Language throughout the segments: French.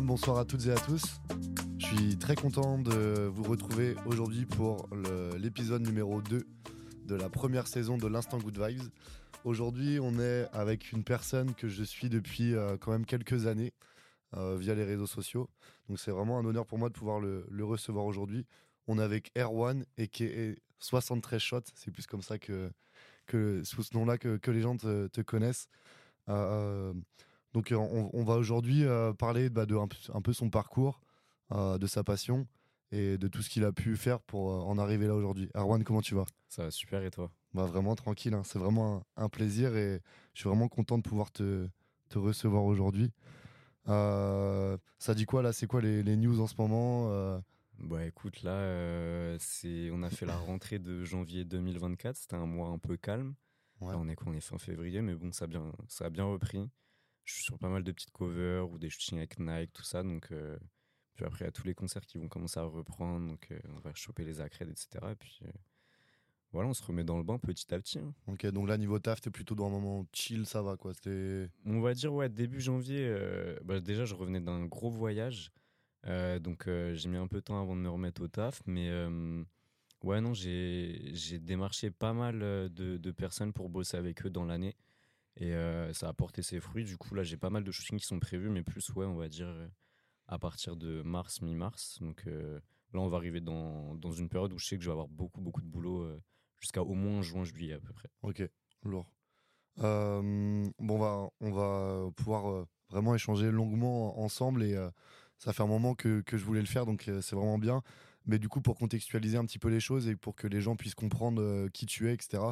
bonsoir à toutes et à tous. Je suis très content de vous retrouver aujourd'hui pour l'épisode numéro 2 de la première saison de l'Instant Good Vibes. Aujourd'hui, on est avec une personne que je suis depuis euh, quand même quelques années euh, via les réseaux sociaux. Donc c'est vraiment un honneur pour moi de pouvoir le, recevoir aujourd'hui. On est avec Erwan et qui est 73 shots. C'est plus comme ça que, que sous ce nom-là que, les gens te, connaissent. Euh, donc on, va aujourd'hui parler bah, de un, peu son parcours, de sa passion et de tout ce qu'il a pu faire pour en arriver là aujourd'hui. Erwan, comment tu vas? Ça va super et toi? Bah, Vraiment tranquille, hein. c'est vraiment un, plaisir et je suis vraiment content de pouvoir te, te recevoir aujourd'hui. Euh, ça dit quoi là? C'est quoi les, les, news en ce moment euh? Bah écoute, là, euh, c'est on a fait la rentrée de janvier 2024. C'était un mois un peu calme. on est on est fin février, mais bon, ça a bien, ça a bien repris. Je suis sur pas mal de petites covers ou des shootings avec Nike, tout ça. Donc, puis après, il y a tous les concerts qui vont commencer à reprendre. Donc, on va choper les accrèdes, etc. Et puis, voilà, on se remet dans le bain petit à petit. Hein. Ok, donc là, niveau taf, t'es plutôt dans un moment chill, ça va quoi On va dire, ouais, début janvier, euh, bah, déjà, je revenais d'un gros voyage. Euh, donc, euh, j'ai mis un peu de temps avant de me remettre au taf. Mais ouais, non, j'ai démarché pas mal de, de, personnes pour bosser avec eux dans l'année. Et ça a porté ses fruits. Du coup, là, j'ai pas mal de shootings qui sont prévus, mais plus, ouais, on va dire à partir de mars, mi-mars. Donc là, on va arriver dans, dans, une période où je sais que je vais avoir beaucoup, beaucoup de boulot jusqu'à au moins juin, juillet à peu près. Ok, lourd. Euh, bon, on va, on va pouvoir euh, vraiment échanger longuement ensemble et euh, ça fait un moment que, que, je voulais le faire, donc c'est vraiment bien. Mais du coup, pour contextualiser un petit peu les choses et pour que les gens puissent comprendre qui tu es, etc.,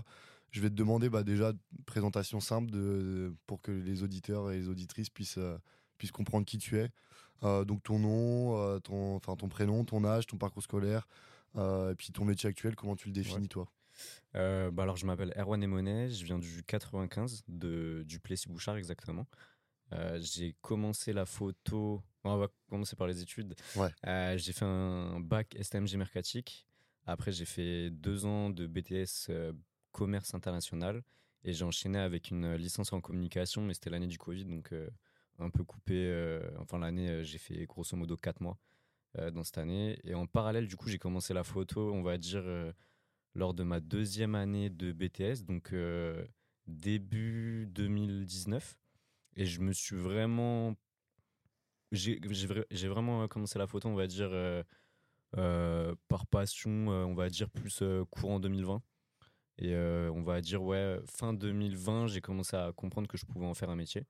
je vais te demander bah, déjà une présentation simple de, pour que les auditeurs et les auditrices puissent, puissent comprendre qui tu es. donc ton nom, ton, enfin, ton prénom, ton âge, ton parcours scolaire, et puis ton métier actuel, comment tu le définis toi? Euh, bah alors, je m'appelle Erwan Emonet, je viens du 95, de, du Plessis-Bouchard exactement. Euh, j'ai commencé la photo. On va commencer par les études. Euh, j'ai fait un bac STMG mercatique. Après, j'ai fait deux ans de BTS commerce international. Et j'ai enchaîné avec une licence en communication, mais c'était l'année du Covid, donc un peu coupé. enfin, l'année, j'ai fait grosso modo quatre mois dans cette année. Et en parallèle, du coup, j'ai commencé la photo, on va dire lors de ma deuxième année de BTS, donc euh, début 2019. Et je me suis vraiment. J'ai vraiment commencé la photo, on va dire, euh, euh, par passion, on va dire plus courant 2020. Et on va dire, ouais, fin 2020, j'ai commencé à comprendre que je pouvais en faire un métier.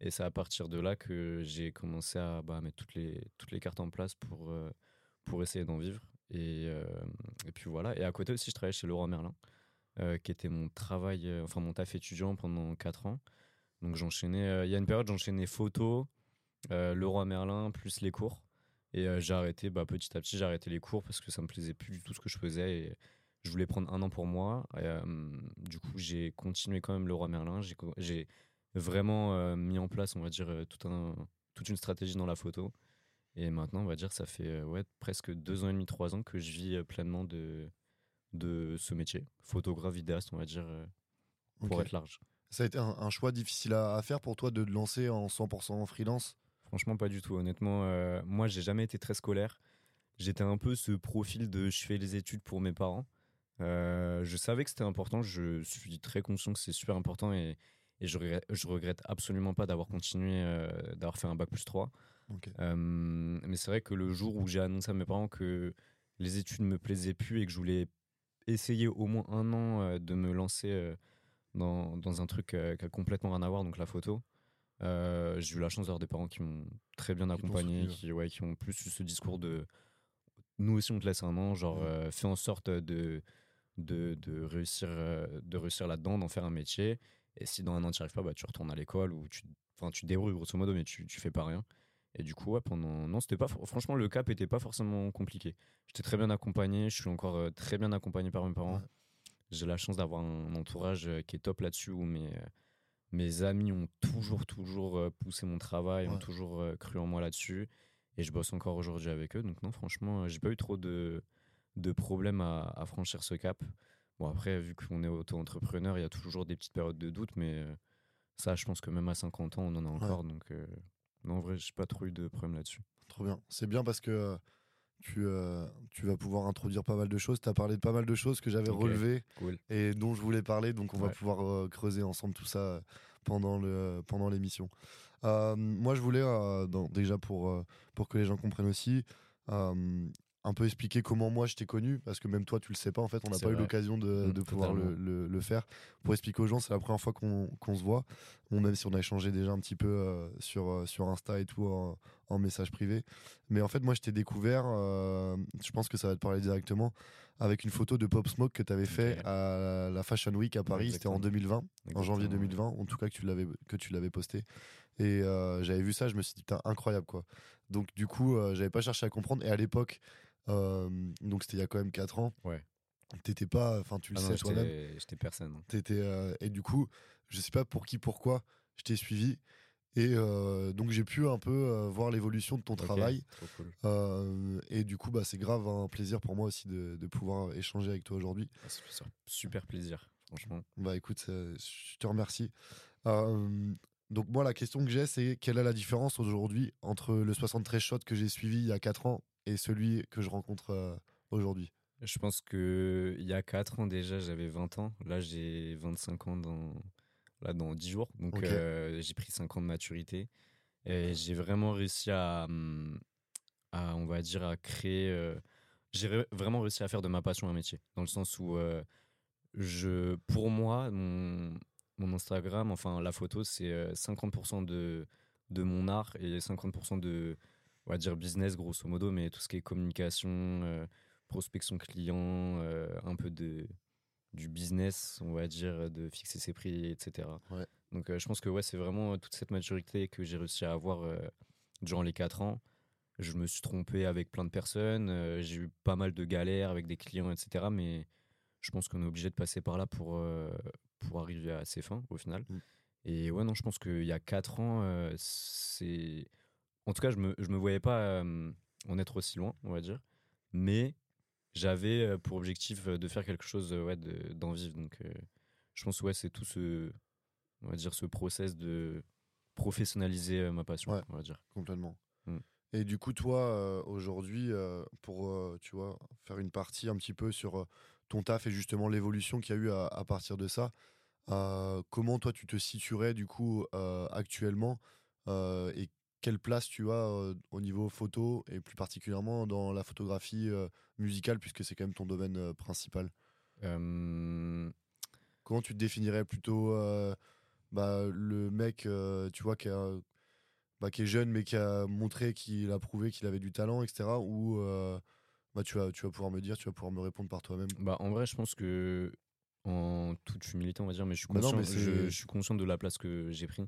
Et c'est à partir de là que j'ai commencé à bah, mettre toutes les, toutes les cartes en place pour, pour essayer d'en vivre. Et, euh, et, puis voilà. Et à côté aussi, je travaillais chez Leroy Merlin, euh, qui était mon travail, euh, enfin mon taf étudiant pendant 4 ans. Donc j'enchaînais, il y a une période, j'enchaînais photo, Leroy Merlin, plus les cours. Et j'ai arrêté, bah, petit à petit, j'ai arrêté les cours parce que ça me plaisait plus du tout ce que je faisais. Je voulais prendre un an pour moi. du coup, j'ai continué quand même Leroy Merlin. J'ai vraiment mis en place, on va dire, tout un, toute une stratégie dans la photo. Et maintenant, on va dire, ça fait euh, ouais, presque deux ans et demi, trois ans que je vis euh, pleinement de, de ce métier. Photographe, vidéaste, on va dire, euh, pour être large. Ça a été un, choix difficile à, faire pour toi de te lancer en 100% en freelance? Franchement, pas du tout. Honnêtement, moi, j'ai jamais été très scolaire. J'étais un peu ce profil de je fais les études pour mes parents. Je savais que c'était important. Je suis très conscient que c'est super important et, et je, regrette, je regrette absolument pas d'avoir continué, d'avoir fait un bac plus 3. Euh, mais c'est vrai que le jour où j'ai annoncé à mes parents que les études ne me plaisaient plus et que je voulais essayer au moins un an euh, de me lancer euh, dans, dans, un truc qui a complètement rien à voir, donc la photo, j'ai eu la chance d'avoir des parents qui m'ont très bien accompagné, qui, ouais, qui ont plus eu ce discours de nous aussi on te laisse un an, genre fais en sorte de, de, de réussir, de réussir là-dedans, d'en faire un métier. Et si dans un an tu n'y arrives pas, bah, tu retournes à l'école ou tu, tu débrouilles grosso modo, mais tu, tu fais pas rien. Et du coup, pendant. Non, c'était pas. Franchement, le cap était pas forcément compliqué. J'étais très bien accompagné. Je suis encore euh, très bien accompagné par mes parents. J'ai la chance d'avoir un entourage euh, qui est top là-dessus où mes, euh, mes amis ont toujours, toujours poussé mon travail, ont toujours cru en moi là-dessus. Et je bosse encore aujourd'hui avec eux. Donc, non, franchement, j'ai pas eu trop de, de problèmes à, à, franchir ce cap. Bon, après, vu qu'on est auto-entrepreneur, il y a toujours des petites périodes de doute, mais ça, je pense que même à 50 ans, on en a encore. Donc, Non, en vrai, j'ai pas trop eu de problème là-dessus. Trop bien. C'est bien parce que tu, tu vas pouvoir introduire pas mal de choses. Tu as parlé de pas mal de choses que j'avais relevées et dont je voulais parler. Donc, on va pouvoir creuser ensemble tout ça pendant le pendant l'émission. moi, je voulais déjà pour pour que les gens comprennent aussi un peu expliquer comment moi je t'ai connu parce que même toi tu le sais pas en fait on n'a pas eu l'occasion de, mmh, pouvoir le, faire. Pour expliquer aux gens c'est la première fois qu'on se voit. Bon, même si on a échangé déjà un petit peu sur, sur Insta et tout en, message privé. Mais en fait moi je t'ai découvert je pense que ça va te parler directement avec une photo de Pop Smoke que tu avais fait à la Fashion Week à Paris. C'était en 2020 en janvier 2020 en tout cas que tu l'avais posté. Et j'avais vu ça je me suis dit putain incroyable quoi. Donc du coup j'avais pas cherché à comprendre. Et à l'époque euh, donc c'était il y a quand même 4 ans. Ouais. T'étais pas, enfin tu le ah sais toi-même. J'étais personne. T'étais euh, et du coup, je sais pas pour qui, pourquoi, je t'ai suivi. Et euh, donc j'ai pu un peu voir l'évolution de ton travail. et du coup, bah, c'est grave un plaisir pour moi aussi de, de pouvoir échanger avec toi aujourd'hui. Ah, super plaisir, franchement. Bah écoute, je te remercie. donc moi, la question que j'ai, c'est quelle est la différence aujourd'hui entre le 73 shot que j'ai suivi il y a 4 ans et celui que je rencontre euh, aujourd'hui Je pense que il y a 4 ans déjà, j'avais 20 ans. Là, j'ai 25 ans dans, là, dans 10 jours. Donc, euh, j'ai pris 5 ans de maturité. Et j'ai vraiment réussi à, hum, à, on va dire, à créer. Euh, j'ai vraiment réussi à faire de ma passion un métier. Dans le sens où, je, pour moi, mon, mon Instagram, enfin, la photo, c'est 50% de, de mon art et 50% de on va dire business grosso modo, mais tout ce qui est communication, euh, prospection client, euh, un peu de du business, on va dire, de fixer ses prix, etc. Donc euh, je pense que ouais, c'est vraiment toute cette maturité que j'ai réussi à avoir durant les 4 ans. Je me suis trompé avec plein de personnes, j'ai eu pas mal de galères avec des clients, etc. Mais je pense qu'on est obligé de passer par là pour, pour arriver à ses fins au final. Mm. Et ouais, non, je pense qu'il y a 4 ans, c'est en tout cas, je me, je me voyais pas en être aussi loin, on va dire. Mais j'avais pour objectif de faire quelque chose ouais, d'en vivre. Donc, je pense ouais, c'est tout ce, on va dire, ce process de professionnaliser ma passion, on va dire. Complètement. Mmh. Et du coup, toi, aujourd'hui, pour tu vois, faire une partie un petit peu sur ton taf et justement l'évolution qu'il y a eu à, à, partir de ça, comment toi tu te situerais du coup actuellement et quelle place tu as au niveau photo et plus particulièrement dans la photographie musicale puisque c'est quand même ton domaine principal? Comment tu te définirais plutôt bah, le mec tu vois qui, bah, qui, est jeune mais qui a montré qu'il a prouvé qu'il avait du talent etc ou bah, tu, vas, tu vas pouvoir me dire tu vas pouvoir me répondre par toi-même? Bah, en vrai je pense que en toute humilité, on va dire, mais je suis conscient, je, suis conscient de la place que j'ai pris.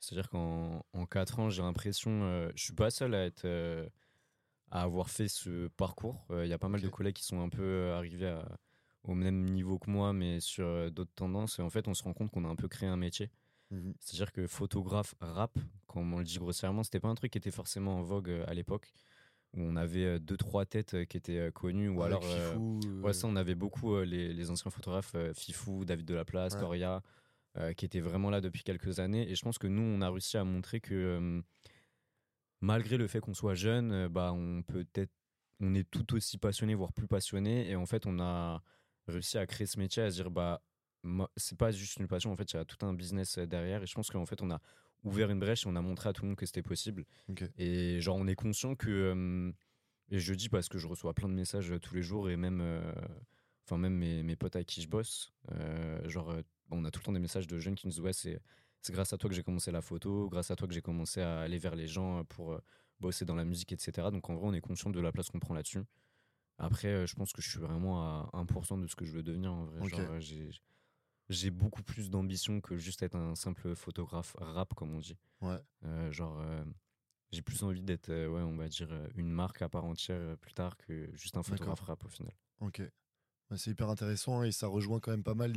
C'est-à-dire qu'en en 4 ans, j'ai l'impression, euh, je suis pas seul à être, euh, à avoir fait ce parcours. Euh, il y a pas mal de collègues qui sont un peu arrivés au même niveau que moi, mais sur d'autres tendances. Et en fait, on se rend compte qu'on a un peu créé un métier. Mmh C'est-à-dire que photographe rap, comme on le dit grossièrement, c'était pas un truc qui était forcément en vogue à l'époque où on avait euh, deux trois têtes euh, qui étaient euh, connues ou alors ouais ça on avait beaucoup les, anciens photographes Fifou David Delaplace Coria qui étaient vraiment là depuis quelques années. Et je pense que nous on a réussi à montrer que malgré le fait qu'on soit jeune bah on peut être on est tout aussi passionné voire plus passionné et en fait on a réussi à créer ce métier à se dire bah c'est pas juste une passion. En fait il y a tout un business derrière. Et je pense qu'en fait on a ouvert une brèche et on a montré à tout le monde que c'était possible. Et genre, on est conscient que. Euh, et je dis parce que je reçois plein de messages euh, tous les jours et même. Euh, enfin, même mes, mes, potes avec qui je bosse. genre, on a tout le temps des messages de jeunes qui nous disent Ouais, c'est. Grâce à toi que j'ai commencé la photo, grâce à toi que j'ai commencé à aller vers les gens pour bosser dans la musique, etc. Donc en vrai, on est conscient de la place qu'on prend là-dessus. Après, je pense que je suis vraiment à 1% de ce que je veux devenir en vrai. Genre, j'ai beaucoup plus d'ambition que juste être un simple photographe rap, comme on dit. Ouais. Euh, genre, euh, j'ai plus envie d'être, euh, ouais, on va dire, une marque à part entière plus tard que juste un photographe rap au final. Ok. c'est hyper intéressant hein, et ça rejoint quand même pas mal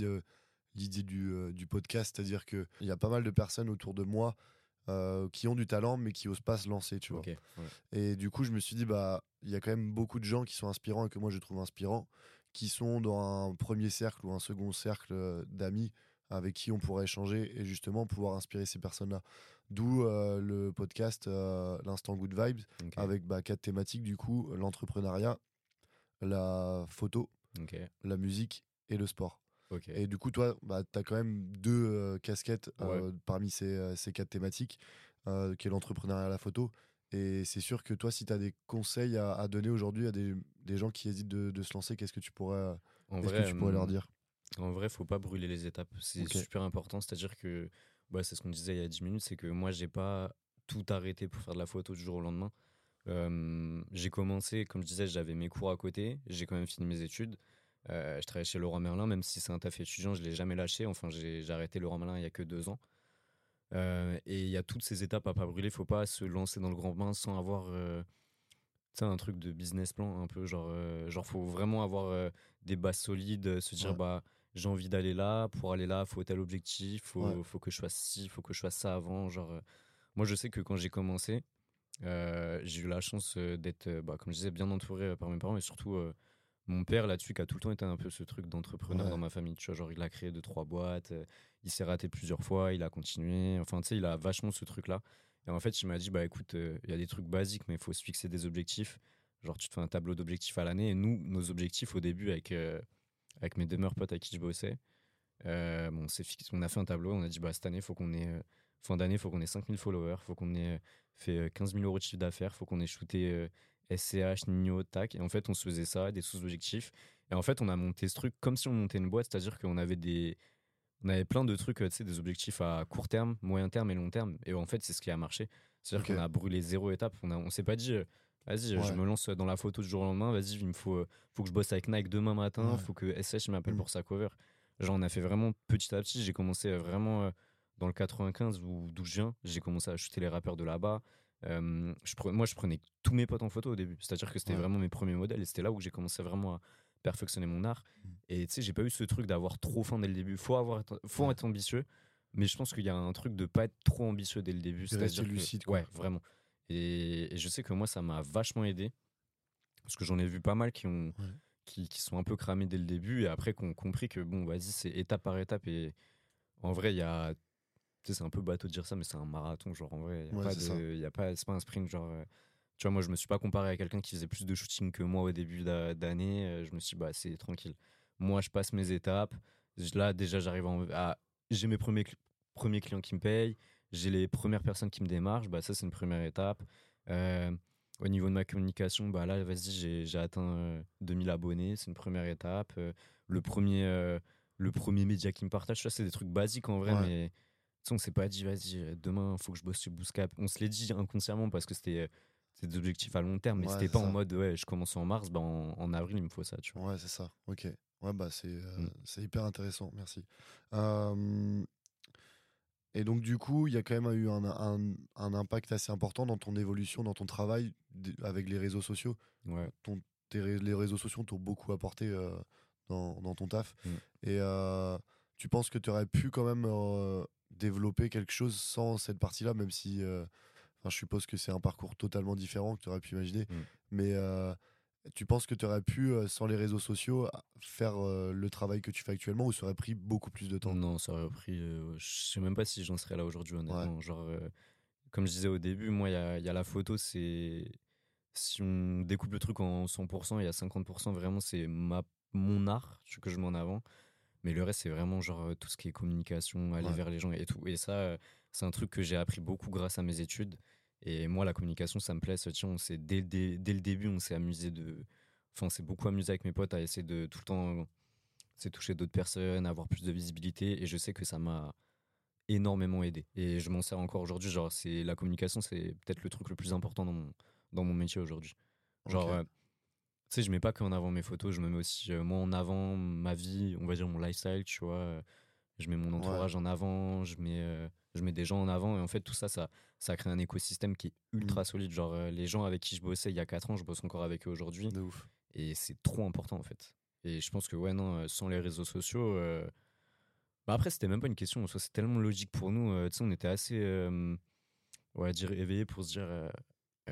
l'idée du, du, podcast, c'est-à-dire qu'il y a pas mal de personnes autour de moi qui ont du talent mais qui osent pas se lancer, tu vois. Et du coup, je me suis dit, bah, il y a quand même beaucoup de gens qui sont inspirants et que moi je trouve inspirants qui sont dans un premier cercle ou un second cercle euh, d'amis avec qui on pourrait échanger et justement pouvoir inspirer ces personnes-là. D'où le podcast L'Instant Good Vibes, avec bah, quatre thématiques du coup l'entrepreneuriat, la photo, la musique et le sport. Et du coup, toi, bah, tu as quand même deux casquettes parmi ces, ces, quatre thématiques, qui est l'entrepreneuriat et la photo. Et c'est sûr que toi, si tu as des conseils à, donner aujourd'hui à des, des, gens qui hésitent de, de se lancer, qu'est-ce que tu pourrais, que tu pourrais leur dire? En vrai, faut pas brûler les étapes. C'est super important. C'est-à-dire que bah, c'est ce qu'on disait il y a 10 minutes c'est que moi, j'ai pas tout arrêté pour faire de la photo du jour au lendemain. j'ai commencé, comme je disais, j'avais mes cours à côté. J'ai quand même fini mes études. Euh, je travaillais chez Laurent Merlin, même si c'est un taf étudiant, je l'ai jamais lâché. Enfin, j'ai arrêté Laurent Merlin il y a que deux ans. Euh, et il y a toutes ces étapes à pas brûler. Faut pas se lancer dans le grand bain sans avoir euh, un truc de business plan un peu genre genre faut vraiment avoir des bases solides, se dire bah j'ai envie d'aller là, pour aller là, faut tel objectif, faut faut que je fasse ci, faut que je fasse ça avant, genre moi je sais que quand j'ai commencé, j'ai eu la chance d'être bah, comme je disais bien entouré par mes parents et surtout mon père là-dessus qui a tout le temps été un peu ce truc d'entrepreneur dans ma famille tu vois genre il a créé deux trois boîtes euh, il s'est raté plusieurs fois il a continué. Enfin tu sais il a vachement ce truc là et en fait il m'a dit bah écoute euh, il y a des trucs basiques mais il faut se fixer des objectifs. Genre tu te fais un tableau d'objectifs à l'année. Et nous nos objectifs au début avec euh, avec mes demeures potes avec qui je bossais bon c'est on a fait un tableau on a dit bah cette année faut qu'on ait fin d'année faut qu'on ait 5000 followers faut qu'on ait fait 15 000 euros de chiffre d'affaires faut qu'on ait shooté SCH, Nino, tac. Et en fait, on se faisait ça, des sous-objectifs. Et en fait, on a monté ce truc comme si on montait une boîte, c'est-à-dire qu'on avait des. On avait plein de trucs, tu sais, des objectifs à court terme, moyen terme et long terme. Et en fait, c'est ce qui a marché. C'est-à-dire qu'on a brûlé zéro étape. On, a, on s'est pas dit, euh, vas-y, je me lance dans la photo du jour au lendemain, vas-y, il me faut, euh, faut que je bosse avec Nike demain matin, il faut que SCH m'appelle mm. pour sa cover. Genre, on a fait vraiment petit à petit. J'ai commencé vraiment euh, dans le 95 d'où je viens. J'ai commencé à shooter les rappeurs de là-bas je moi, je prenais tous mes potes en photo au début. C'est-à-dire que c'était vraiment mes premiers modèles et c'était là où j'ai commencé vraiment à perfectionner mon art. Mmh. Et tu sais, j'ai pas eu ce truc d'avoir trop faim dès le début. Faut, avoir, faut être ambitieux, mais je pense qu'il y a un truc de pas être trop ambitieux dès le début. C'est-à-dire lucide. Ouais, vraiment. Et, je sais que moi, ça m'a vachement aidé. Parce que j'en ai vu pas mal qui ont. Qui, qui, sont un peu cramés dès le début et après qui ont compris que bon vas-y c'est étape par étape et en vrai il y a c'est un peu bateau de dire ça, mais c'est un marathon. Genre, en vrai, il y a pas, c'est pas un sprint. Genre, euh, tu vois, moi, je me suis pas comparé à quelqu'un qui faisait plus de shooting que moi au début d'année. Euh, je me suis dit, bah, c'est tranquille. Moi, je passe mes étapes. Là, déjà, j'arrive à. J'ai mes premiers, premiers clients qui me payent. J'ai les premières personnes qui me démarchent. Bah, ça, c'est une première étape. Euh, au niveau de ma communication, bah là, vas-y, j'ai atteint 2000 abonnés. C'est une première étape. le, premier, le premier média qui me partage, ça, c'est des trucs basiques en vrai, mais on s'est pas dit, vas-y, euh, demain, il faut que je bosse sur Booscap. On se l'est dit inconsciemment parce que c'était euh, des objectifs à long terme, mais c'était pas en mode, ouais, je commence en mars, bah, en, avril, il me faut ça, tu vois. Ouais, c'est ça. Ok. Ouais, bah, c'est euh, mm. c'est hyper intéressant. Merci. et donc, du coup, il y a quand même eu un, un, un, impact assez important dans ton évolution, dans ton travail avec les réseaux sociaux. Ouais. Ton, les réseaux sociaux t'ont beaucoup apporté dans, dans, ton taf. Mm. Et tu penses que tu aurais pu quand même développer quelque chose sans cette partie-là, même si euh, je suppose que c'est un parcours totalement différent que tu aurais pu imaginer. Mm. Mais euh, tu penses que tu aurais pu, euh, sans les réseaux sociaux, faire le travail que tu fais actuellement ou ça aurait pris beaucoup plus de temps? Non, ça aurait pris. je sais même pas si j'en serais là aujourd'hui, honnêtement. Genre, comme je disais au début, moi, il y, y a, la photo, c'est. Si on découpe le truc en 100%, il y a 50% vraiment, c'est ma mon art que je mets en avant. Mais le reste, c'est vraiment genre tout ce qui est communication, aller vers les gens et tout. Et ça, c'est un truc que j'ai appris beaucoup grâce à mes études. Et moi, la communication, ça me plaît. Tiens, on dès, dès, dès, le début, on s'est amusé de. Enfin, on s'est beaucoup amusé avec mes potes à essayer de tout le temps c'est toucher d'autres personnes, avoir plus de visibilité. Et je sais que ça m'a énormément aidé. Et je m'en sers encore aujourd'hui. Genre, c'est la communication, c'est peut-être le truc le plus important dans mon, dans mon métier aujourd'hui. Genre, tu sais, je mets pas qu'en avant mes photos, je me mets aussi euh, moi en avant ma vie, on va dire mon lifestyle, tu vois. Euh, je mets mon entourage en avant, je mets, euh, je mets des gens en avant. Et en fait, tout ça, ça, ça crée un écosystème qui est ultra mmh. solide. Genre, les gens avec qui je bossais il y a 4 ans, je bosse encore avec eux aujourd'hui. Et c'est trop important, en fait. Et je pense que, ouais, non, sans les réseaux sociaux. Bah après, c'était même pas une question. C'est tellement logique pour nous. tu sais, on était assez. dire éveillé pour se dire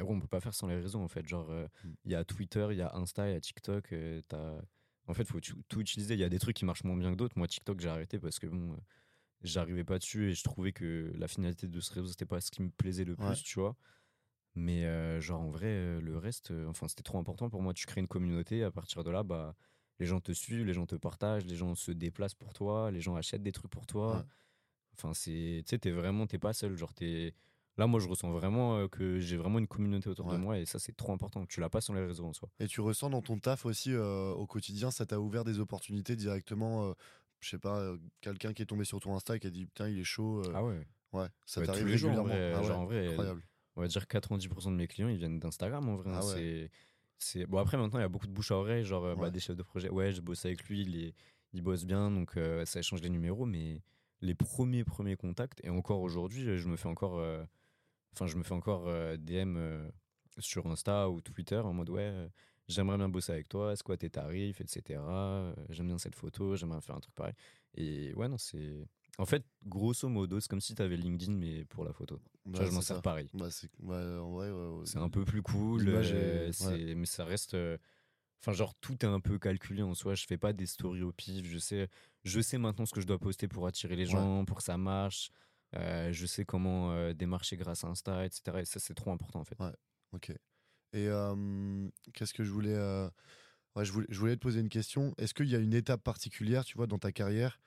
on on peut pas faire sans les réseaux en fait. Genre, euh, mm. il y a Twitter, il y a Insta, il y a TikTok. Euh, as... En fait, faut tout utiliser. Il y a des trucs qui marchent moins bien que d'autres. Moi, TikTok, j'ai arrêté parce que bon, j'arrivais pas dessus et je trouvais que la finalité de ce réseau, c'était pas ce qui me plaisait le plus, tu vois. Mais euh, genre en vrai, euh, le reste, euh, enfin c'était trop important pour moi. Tu crées une communauté, à partir de là, bah les gens te suivent, les gens te partagent, les gens se déplacent pour toi, les gens achètent des trucs pour toi. Enfin c'est, tu sais, t'es vraiment, t'es pas seul. Genre t'es, là moi je ressens vraiment que j'ai vraiment une communauté autour de moi et ça c'est trop important. Tu l'as pas sur les réseaux en soi. Et tu ressens dans ton taf aussi au quotidien, ça t'a ouvert des opportunités directement. je sais pas, quelqu'un qui est tombé sur ton Insta et qui a dit putain il est chaud. ah ouais. Ouais, ça t'arrive régulièrement. En vrai, ah genre en vrai, incroyable on va dire 90% de mes clients, ils viennent d'Instagram en vrai. Hein. Ah c'est, Bon, après, maintenant, il y a beaucoup de bouche à oreille, genre euh, bah, des chefs de projet. Ouais, je bosse avec lui, il, il bosse bien, donc euh, ça échange les numéros, mais les premiers, premiers contacts, et encore aujourd'hui, je me fais encore, euh, enfin, je me fais encore DM sur Insta ou Twitter en mode ouais, j'aimerais bien bosser avec toi, c'est quoi tes tarifs, etc. J'aime bien cette photo, j'aimerais faire un truc pareil. Et ouais, non, c'est en fait, grosso modo, c'est comme si tu avais LinkedIn, mais pour la photo. je m'en sers pareil. Bah, c'est ouais, un peu plus cool, euh, mais ça reste. Euh, enfin, genre, tout est un peu calculé en soi. Je fais pas des stories au pif. Je sais, je sais maintenant ce que je dois poster pour attirer les gens, pour que ça marche. Euh, je sais comment démarcher grâce à Insta, etc. Et ça, c'est trop important, en fait. Ouais, ok. Et qu'est-ce que je voulais, je voulais. Je voulais te poser une question. Est-ce qu'il y a une étape particulière, tu vois, dans ta carrière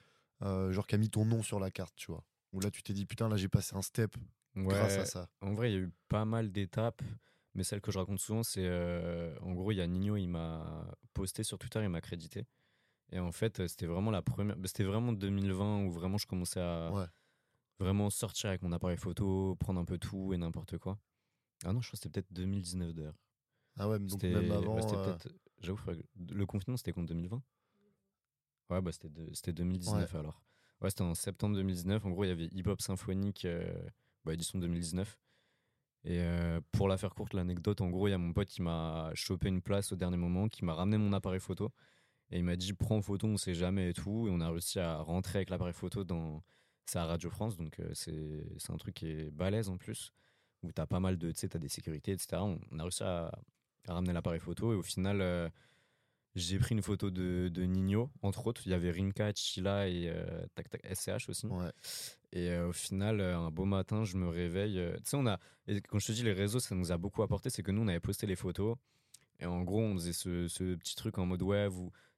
euh, genre qui a mis ton nom sur la carte, tu vois? Où là, tu t'es dit, putain, là, j'ai passé un step grâce à ça. En vrai, il y a eu pas mal d'étapes, mais celle que je raconte souvent, c'est euh, en gros, il y a Nino, il m'a posté sur Twitter, il m'a crédité. Et en fait, c'était vraiment la première. C'était vraiment 2020 où vraiment je commençais à vraiment sortir avec mon appareil photo, prendre un peu tout et n'importe quoi. Ah non, je crois que c'était peut-être 2019 d'ailleurs. Ah ouais, donc même avant. Euh, j'avoue, le confinement, c'était contre 2020 Ouais, bah c'était 2019 alors. Ouais, c'était en septembre 2019. En gros, il y avait Hip Hop Symphonique, euh, bah, édition 2019. Et euh, pour la faire courte, l'anecdote, en gros, il y a mon pote qui m'a chopé une place au dernier moment, qui m'a ramené mon appareil photo. Et il m'a dit, prends photo, on sait jamais et tout. Et on a réussi à rentrer avec l'appareil photo dans. C'est à Radio France, donc euh, c'est un truc qui est balèze en plus, où t'as pas mal de. Tu sais, t'as des sécurités, etc. On, a réussi à, à ramener l'appareil photo. Et au final j'ai pris une photo de, de, Nino, entre autres. Il y avait Rinka, Chila et euh, tac, tac, SCH aussi. Et euh, au final, euh, un beau matin, je me réveille. tu sais, on a. Et quand je te dis les réseaux, ça nous a beaucoup apporté. C'est que nous, on avait posté les photos. Et en gros, on faisait ce, ce petit truc en mode. Tu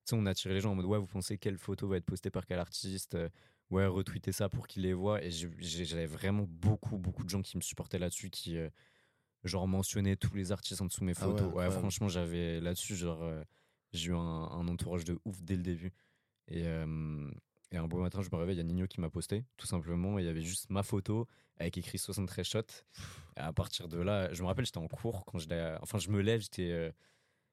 sais, on attirait les gens en mode ouais, vous pensez quelle photo va être postée par quel artiste Ouais, retweetez ça pour qu'ils les voient. Et j'avais vraiment beaucoup, beaucoup de gens qui me supportaient là-dessus, qui genre mentionnaient tous les artistes en dessous de mes ah photos. ouais, franchement, j'avais là-dessus, genre j'ai eu un, entourage de ouf dès le début. Et, euh, et un beau matin, je me réveille, il y a Nino qui m'a posté, tout simplement. il y avait juste ma photo avec écrit 73 shots. Et à partir de là, je me rappelle, j'étais en cours quand je Enfin, je me lève, j'étais.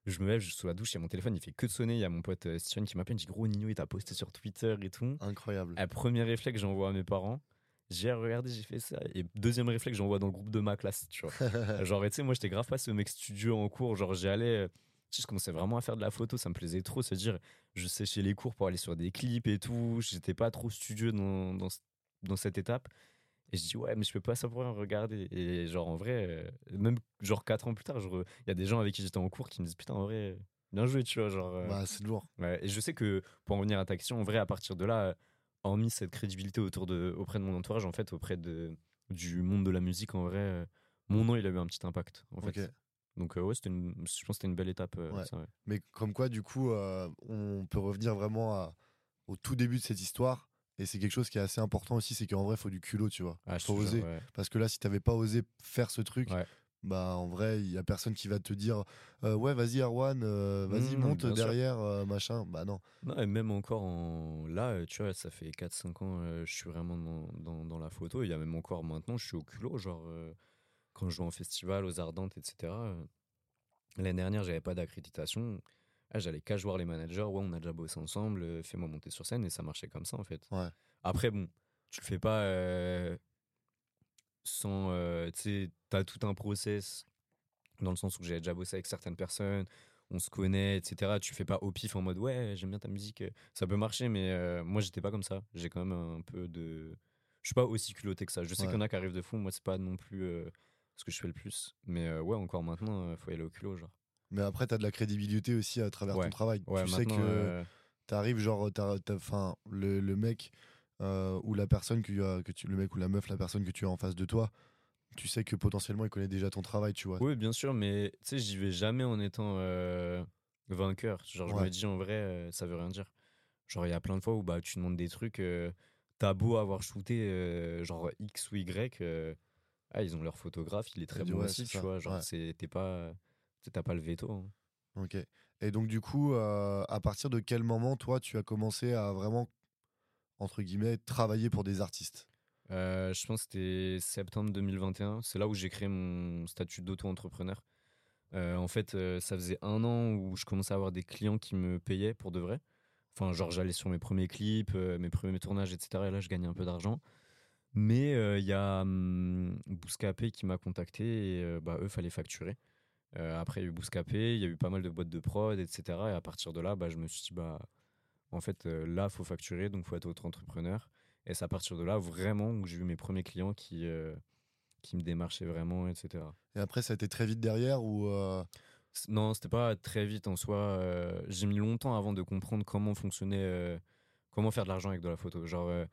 Euh, je me lève, je suis sous la douche, il y a mon téléphone, il fait que de sonner. Il y a mon pote euh, Steven qui m'appelle, il dit Gros, Nino, il t'a posté sur Twitter et tout. Incroyable. Premier réflexe, j'envoie à mes parents. J'ai regardé, j'ai fait ça. Et deuxième réflexe, j'envoie dans le groupe de ma classe, tu vois. genre, tu sais, moi, j'étais grave pas ce mec studio en cours. Genre, j'y allais je commençais vraiment à faire de la photo, ça me plaisait trop, se dire, je séchais les cours pour aller sur des clips et tout, j'étais pas trop studieux dans, dans, dans, cette étape. Et je dis, ouais, mais je peux pas savoir regarder. Et genre, en vrai, euh, même genre 4 ans plus tard, il y a des gens avec qui j'étais en cours qui me disent, putain, en vrai, bien joué, tu vois. Genre, euh. bah, c'est lourd. Ouais, et je sais que pour en venir à ta question, en vrai, à partir de là, hormis cette crédibilité autour de, auprès de mon entourage, en fait, auprès de, du monde de la musique, en vrai, euh, mon nom, il a eu un petit impact. En fait. Donc ouais, c'était une, je pense que c'était une belle étape. Euh, Mais comme quoi, du coup, on peut revenir vraiment au tout début de cette histoire. Et c'est quelque chose qui est assez important aussi, c'est qu'en vrai, il faut du culot, tu vois. Ah, faut oser. Parce que là, si t'avais pas osé faire ce truc, bah en vrai, il y a personne qui va te dire ouais, vas-y Arwan, vas-y mmh, monte derrière, machin. Bah non. non. Et même encore en... là, tu vois, ça fait 4-5 ans, je suis vraiment dans, dans, dans la photo. Il y a même encore maintenant, je suis au culot, genre quand je joue en festival, aux Ardentes, etc. Euh, l'année dernière, j'avais pas d'accréditation. Ah, j'allais qu'à voir les managers. Ouais, on a déjà bossé ensemble. Euh, fais-moi monter sur scène. Et ça marchait comme ça, en fait. Après, bon, tu le fais pas euh, sans. tu sais, t'as tout un process dans le sens où j'avais déjà bossé avec certaines personnes. On se connaît, etc. Tu fais pas au pif en mode ouais, j'aime bien ta musique. Ça peut marcher, mais moi, j'étais pas comme ça. J'ai quand même un peu de. Je suis pas aussi culotté que ça. Je sais qu'il y en a qui arrivent de fou. Moi, c'est pas non plus ce que je fais le plus. Mais euh, ouais, encore maintenant, euh, faut y aller au culot, genre. Mais après, tu as de la crédibilité aussi à travers ton travail. tu sais que tu arrives, genre, enfin, le, le, mec, ou la personne que, que tu, le mec ou la meuf, la personne que tu as en face de toi, tu sais que potentiellement il connaît déjà ton travail, tu vois. Oui, bien sûr, mais tu sais, j'y vais jamais en étant vainqueur. Genre, je me dis en vrai, ça veut rien dire. Genre, il y a plein de fois où bah, tu demandes des trucs, t'as beau avoir shooté genre X ou Y, ah, ils ont leur photographe, il est très bon aussi, tu vois. Genre, t'es pas, t'as pas le veto. Hein. Ok. Et donc, du coup, à partir de quel moment, toi, tu as commencé à vraiment, entre guillemets, travailler pour des artistes? Je pense que c'était septembre 2021. C'est là où j'ai créé mon statut d'auto-entrepreneur. en fait, ça faisait un an où je commençais à avoir des clients qui me payaient pour de vrai. Enfin, genre, j'allais sur mes premiers clips, mes premiers tournages, etc. Et là, je gagnais un peu d'argent. Mais il y a hum, Bouscapé qui m'a contacté et bah, eux, fallait facturer. Après, il y a eu Bouscapé, il y a eu pas mal de boîtes de prod, etc. Et à partir de là, bah, je me suis dit, bah, en fait, là, il faut facturer, donc il faut être autre entrepreneur. Et c'est à partir de là, vraiment, où j'ai eu mes premiers clients qui, qui me démarchaient vraiment, etc. Et après, ça a été très vite derrière ou Non, c'était pas très vite en soi. j'ai mis longtemps avant de comprendre comment fonctionnait, comment faire de l'argent avec de la photo. Genre,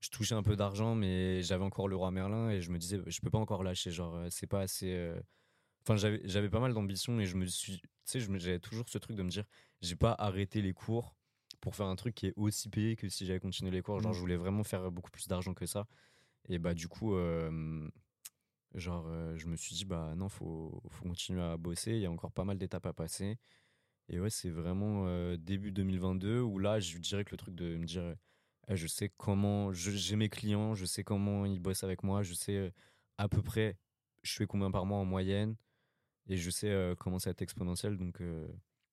je touchais un peu d'argent, mais j'avais encore le roi Merlin et je me disais, je peux pas encore lâcher. Genre, euh, c'est pas assez. Euh, enfin, j'avais, j'avais pas mal d'ambition et je me suis. Tu sais, j'avais toujours ce truc de me dire, j'ai pas arrêté les cours pour faire un truc qui est aussi payé que si j'avais continué les cours. Genre, mmh. je voulais vraiment faire beaucoup plus d'argent que ça. Et bah, du coup, genre, euh, je me suis dit, bah non, faut, faut continuer à bosser. Il y a encore pas mal d'étapes à passer. Et ouais, c'est vraiment début 2022 où là, je dirais que le truc de me dire eh, je sais comment, j'ai mes clients, je sais comment ils bossent avec moi, je sais euh, à peu près, je fais combien par mois en moyenne, et je sais euh, comment ça va être exponentiel. Donc euh,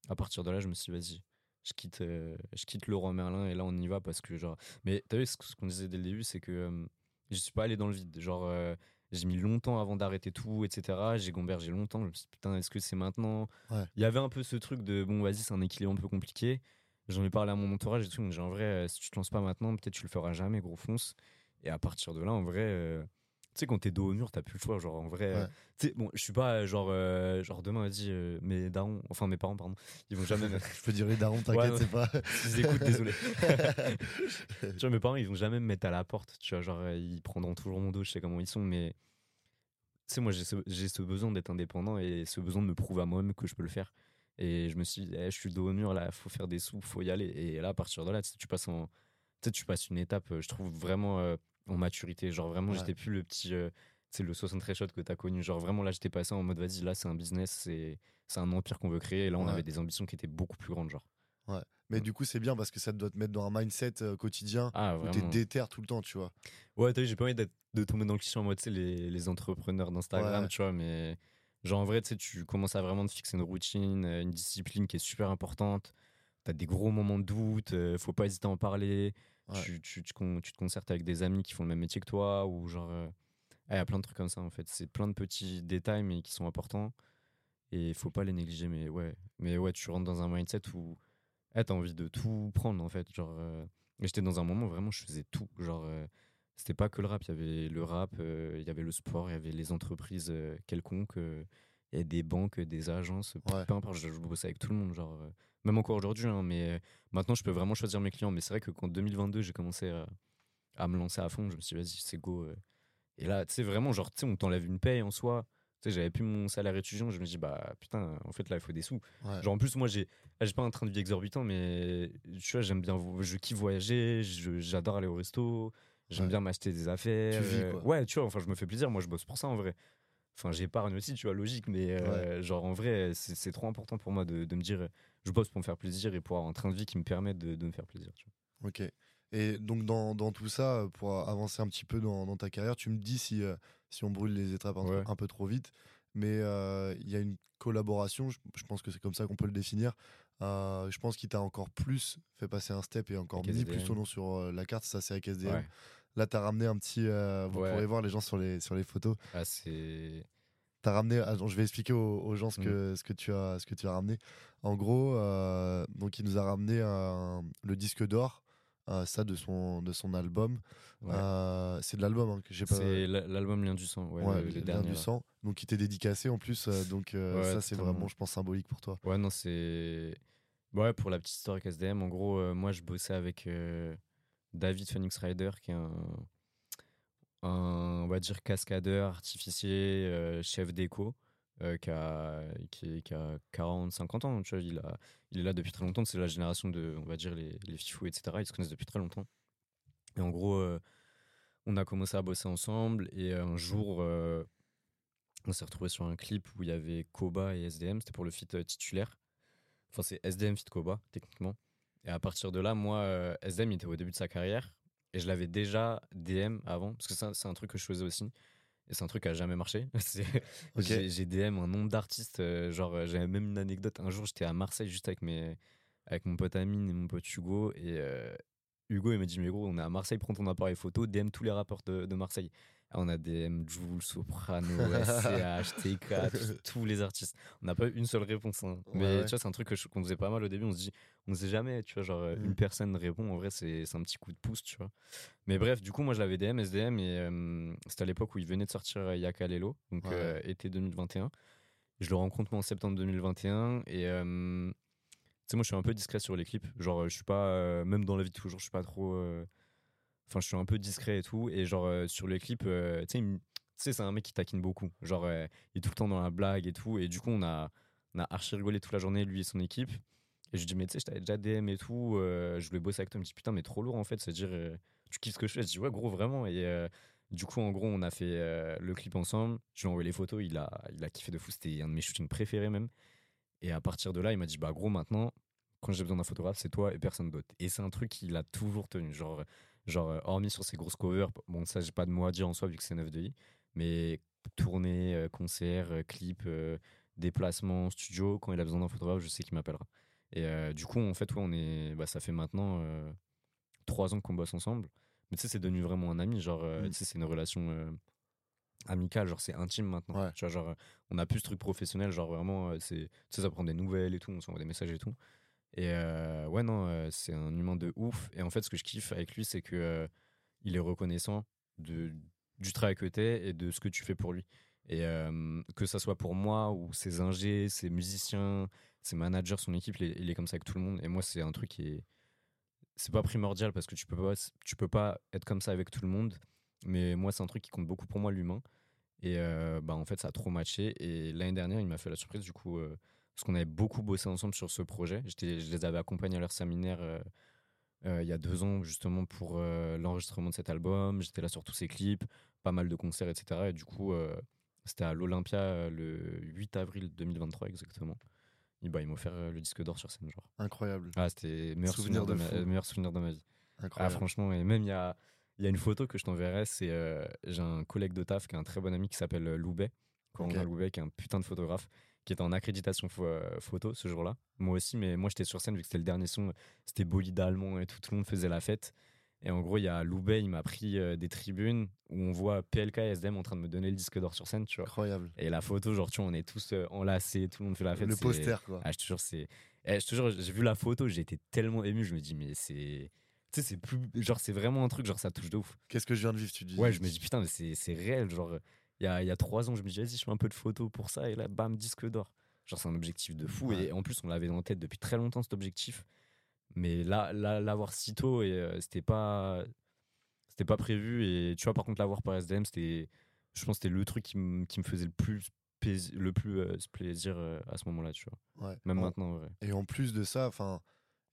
à partir de là, je me suis dit, vas-y, je quitte, je quitte le roi Merlin, et là on y va parce que genre. Mais t'as vu ce qu'on disait dès le début, c'est que je suis pas allé dans le vide. Genre, j'ai mis longtemps avant d'arrêter tout, etc. J'ai gombergé longtemps. Je me suis dit, putain, est-ce que c'est maintenant? Il y avait un peu ce truc de, bon, vas-y, c'est un équilibre un peu compliqué. J'en ai parlé à mon entourage et tout. Donc, en vrai, euh, si tu te lances pas maintenant, peut-être tu le feras jamais, gros fonce. Et à partir de là, en vrai, euh, tu sais, quand t'es dos au mur, t'as plus le choix. Genre, en vrai, euh, tu sais, bon, je suis pas genre, genre demain, vas-y, mes darons, enfin mes parents, pardon, ils vont jamais je peux dire les darons, t'inquiète, c'est pas. ils écoutent, désolé. tu vois, mes parents, ils vont jamais me mettre à la porte. Tu vois, genre, ils prendront toujours mon dos, je sais comment ils sont, mais. Tu sais, moi, j'ai ce, ce besoin d'être indépendant et ce besoin de me prouver à moi-même que je peux le faire. Et je me suis dit, eh, je suis dos au mur, là, faut faire des sous, faut y aller. Et là, à partir de là, tu passes en, tu passes une étape, euh, je trouve vraiment euh, en maturité. Genre vraiment, j'étais plus le petit, c'est euh, le 63 shot que tu as connu. Genre vraiment, là, j'étais passé en mode, vas-y, là, c'est un business, c'est, c'est un empire qu'on veut créer. Et là, on avait des ambitions qui étaient beaucoup plus grandes, genre. Ouais. Mais mm. du coup, c'est bien parce que ça doit te mettre dans un mindset quotidien ah, où t'es déter tout le temps, tu vois. Ouais, t'as vu, j'ai pas envie de tomber dans le cliché en mode, tu sais, les, les entrepreneurs d'Instagram, tu vois, mais Genre, en vrai, tu sais, tu commences à vraiment te fixer une routine, euh, une discipline qui est super importante. Tu as des gros moments de doute, euh, faut pas hésiter à en parler. Tu, tu, tu, te concertes avec des amis qui font le même métier que toi, ou genre. Euh, il y a plein de trucs comme ça, en fait. C'est plein de petits détails, mais qui sont importants. Et il faut pas les négliger, mais ouais. Mais ouais, tu rentres dans un mindset où tu as envie de tout prendre, en fait. Genre. J'étais dans un moment où vraiment je faisais tout. Genre c'était pas que le rap, il y avait le rap, euh, il y avait le sport, il y avait les entreprises euh, quelconques, euh, il y avait des banques, des agences, peu importe, je, bossais avec tout le monde, genre, même encore aujourd'hui, hein, mais maintenant je peux vraiment choisir mes clients. Mais c'est vrai que qu'en 2022, j'ai commencé à, me lancer à fond, je me suis dit, vas-y, c'est go. Et là, tu sais, vraiment, genre, tu sais, on t'enlève une paye en soi. Tu sais, j'avais plus mon salaire étudiant, je me dis, bah putain, en fait, là, il faut des sous. Genre, en plus, moi, j'ai pas un train de vie exorbitant, mais tu vois, j'aime bien, je kiffe voyager, j'adore aller au resto. J'aime bien m'acheter des affaires. Tu vis, euh, quoi. Ouais, tu vois, enfin, je me fais plaisir. Moi, je bosse pour ça en vrai. Enfin, j'épargne aussi, tu vois, logique, mais euh, genre en vrai, c'est trop important pour moi de, de, me dire, je bosse pour me faire plaisir et pour avoir un train de vie qui me permet de, de me faire plaisir. Tu vois. Ok. Et donc, dans, dans, tout ça, pour avancer un petit peu dans, dans ta carrière, tu me dis si, euh, si on brûle les étapes un, un peu trop vite, mais il y a une collaboration, je, pense que c'est comme ça qu'on peut le définir. je pense qu'il t'a encore plus fait passer un step et encore mis plus ton nom sur la carte, ça c'est avec SDM. Là, tu as ramené un petit. Euh, vous pourrez voir les gens sur les, sur les photos. Ah, c'est. As ramené, ah, je vais expliquer aux, gens ce mm. que, ce, que tu as, ce que tu as ramené. En gros, euh, donc il nous a ramené le disque d'or, euh, ça de son, de son album. c'est de l'album hein, que j'ai pas. C'est l'album Lien du sang, ouais, le, Lien du sang. Donc qui était dédicacé en plus, donc ça c'est vraiment, je pense, symbolique pour toi. Ouais, non, c'est. Ouais, pour la petite histoire avec SDM, en gros, moi je bossais avec David Phoenix Rider, qui est un, on va dire, cascadeur, artificier, chef d'éco. qui, a, qui, a 40, 50 ans. Tu vois, il, il est là depuis très longtemps. C'est la génération de, on va dire, les, les fifous, etc. Ils se connaissent depuis très longtemps. Et en gros, on a commencé à bosser ensemble. Et un jour, on s'est retrouvé sur un clip où il y avait Koba et SDM. C'était pour le fit titulaire. Enfin, c'est SDM fit Koba, techniquement. Et à partir de là, moi, euh, SDM, il était au début de sa carrière. Et je l'avais déjà DM avant, parce que c'est un, truc que je faisais aussi. Et c'est un truc qui a jamais marché. J'ai DM un nombre d'artistes. Euh, genre, euh, j'avais même une anecdote. Un jour, j'étais à Marseille juste avec, mes, avec mon pote Amine et mon pote Hugo. Et Hugo, il m'a dit Mais gros, on est à Marseille, prends ton appareil photo, DM tous les rappeurs de, de Marseille. On a des Jules, Soprano, SCH, TK, tous les artistes. On n'a pas eu une seule réponse. Hein. Mais tu vois, c'est un truc qu'on faisait pas mal au début. On se dit, on sait jamais, tu vois, genre une mm. personne répond. En vrai, c'est un petit coup de pouce, tu vois. Mais bref, du coup, moi, je l'avais DM, SDM, et euh, c'était à l'époque où il venait de sortir euh, Yaka Lelo, donc euh, été 2021. Je le rencontre moi en septembre 2021 et tu sais, moi, je suis un peu discret sur les clips. Genre, je suis pas, même dans la vie de toujours, je suis pas trop Enfin, je suis un peu discret et tout. Et genre, euh, sur les clips, euh, tu sais, c'est un mec qui taquine beaucoup. Genre, euh, il est tout le temps dans la blague et tout. Et du coup, on a, on a archi rigolé toute la journée, lui et son équipe. Et je lui dis, mais tu sais, je t'avais déjà DM et tout. je voulais bosser avec toi. Il me dit, putain, mais trop lourd en fait. C'est-à-dire, tu kiffes ce que je fais? Je dis, ouais, gros, vraiment. Et du coup, en gros, on a fait le clip ensemble. Je lui ai envoyé les photos. Il a, il a kiffé de fou. C'était un de mes shootings préférés même. Et à partir de là, il m'a dit, bah, gros, maintenant, quand j'ai besoin d'un photographe, c'est toi et personne d'autre. Et c'est un truc qu'il a toujours tenu. Genre, Genre, euh, hormis sur ces grosses covers, bon, ça, j'ai pas de mot à dire en soi vu que c'est 9 de I, mais tournée, euh, concert, euh, clip, déplacement, studio, quand il a besoin d'un photographe, je sais qu'il m'appellera. Et du coup, en fait, ouais, on est, bah, ça fait maintenant trois ans qu'on bosse ensemble. Mais tu sais, c'est devenu vraiment un ami. Genre, mm. tu sais, c'est une relation amicale. Genre, c'est intime maintenant. Tu vois, genre, on a plus ce truc professionnel. Genre, vraiment, c'est, tu sais, ça prend des nouvelles et tout. On s'envoie des messages et tout. Et euh, ouais, non, euh, c'est un humain de ouf. Et en fait, ce que je kiffe avec lui, c'est que euh, il est reconnaissant de, du travail que tu es et de ce que tu fais pour lui. Et que ça soit pour moi ou ses ingés, ses musiciens, ses managers, son équipe, il est, comme ça avec tout le monde. Et moi, c'est un truc qui est. C'est pas primordial parce que tu peux pas, tu peux pas être comme ça avec tout le monde. Mais moi, c'est un truc qui compte beaucoup pour moi, l'humain. Et bah, en fait, ça a trop matché. Et l'année dernière, il m'a fait la surprise. Du coup, parce qu'on avait beaucoup bossé ensemble sur ce projet. Je les avais accompagnés à leur séminaire euh, euh, il y a deux ans, justement, pour euh, l'enregistrement de cet album. J'étais là sur tous ces clips, pas mal de concerts, etc. Et du coup, c'était à l'Olympia le 8 avril 2023, exactement. Et bah, ils m'ont offert le disque d'or sur scène, genre. Incroyable. Ah, c'était meilleur souvenir, de, ma, meilleur souvenir de ma vie. Ah, Incroyable. Ah, franchement, et même il y a, y a une photo que je t'enverrai. C'est j'ai un collègue de taf qui est un très bon ami qui s'appelle Loubet. Corentin Loubet, qui est un putain de photographe qui était en accréditation euh, photo ce jour-là. Moi aussi, mais moi j'étais sur scène vu que c'était le dernier son, c'était bolide allemand et tout, tout le monde faisait la fête. Et en gros, il y a Loubet, il m'a pris euh, des tribunes où on voit PLK et SDM en train de me donner le disque d'or sur scène, tu vois. Incroyable. Et la photo, genre, tu vois, on est tous euh, enlacés, tout le monde fait la fête. Le poster, quoi. Ah, je te jure, c'est. Eh, je te jure, j'ai vu la photo, j'ai été tellement ému, je me dis, mais c'est. Tu sais, c'est plus. Genre, c'est vraiment un truc, genre, ça touche de ouf. Qu'est-ce que je viens de vivre, tu dis? Ouais, je me dis, putain, mais c'est réel. Genre, il y a, y a trois ans, je me dis, vas-y, je fais un peu de photos pour ça, et là, bam, disque d'or. Genre, c'est un objectif de fou. Et en plus, on l'avait dans la tête depuis très longtemps, cet objectif. Mais là, l'avoir si tôt, et euh, c'était pas. C'était pas prévu. Et tu vois, par contre, l'avoir par SDM, c'était. Je pense que c'était le truc qui, me faisait le plus le plus euh, plaisir euh, à ce moment-là, tu vois. Ouais. Même maintenant, vrai. Et en plus de ça, enfin,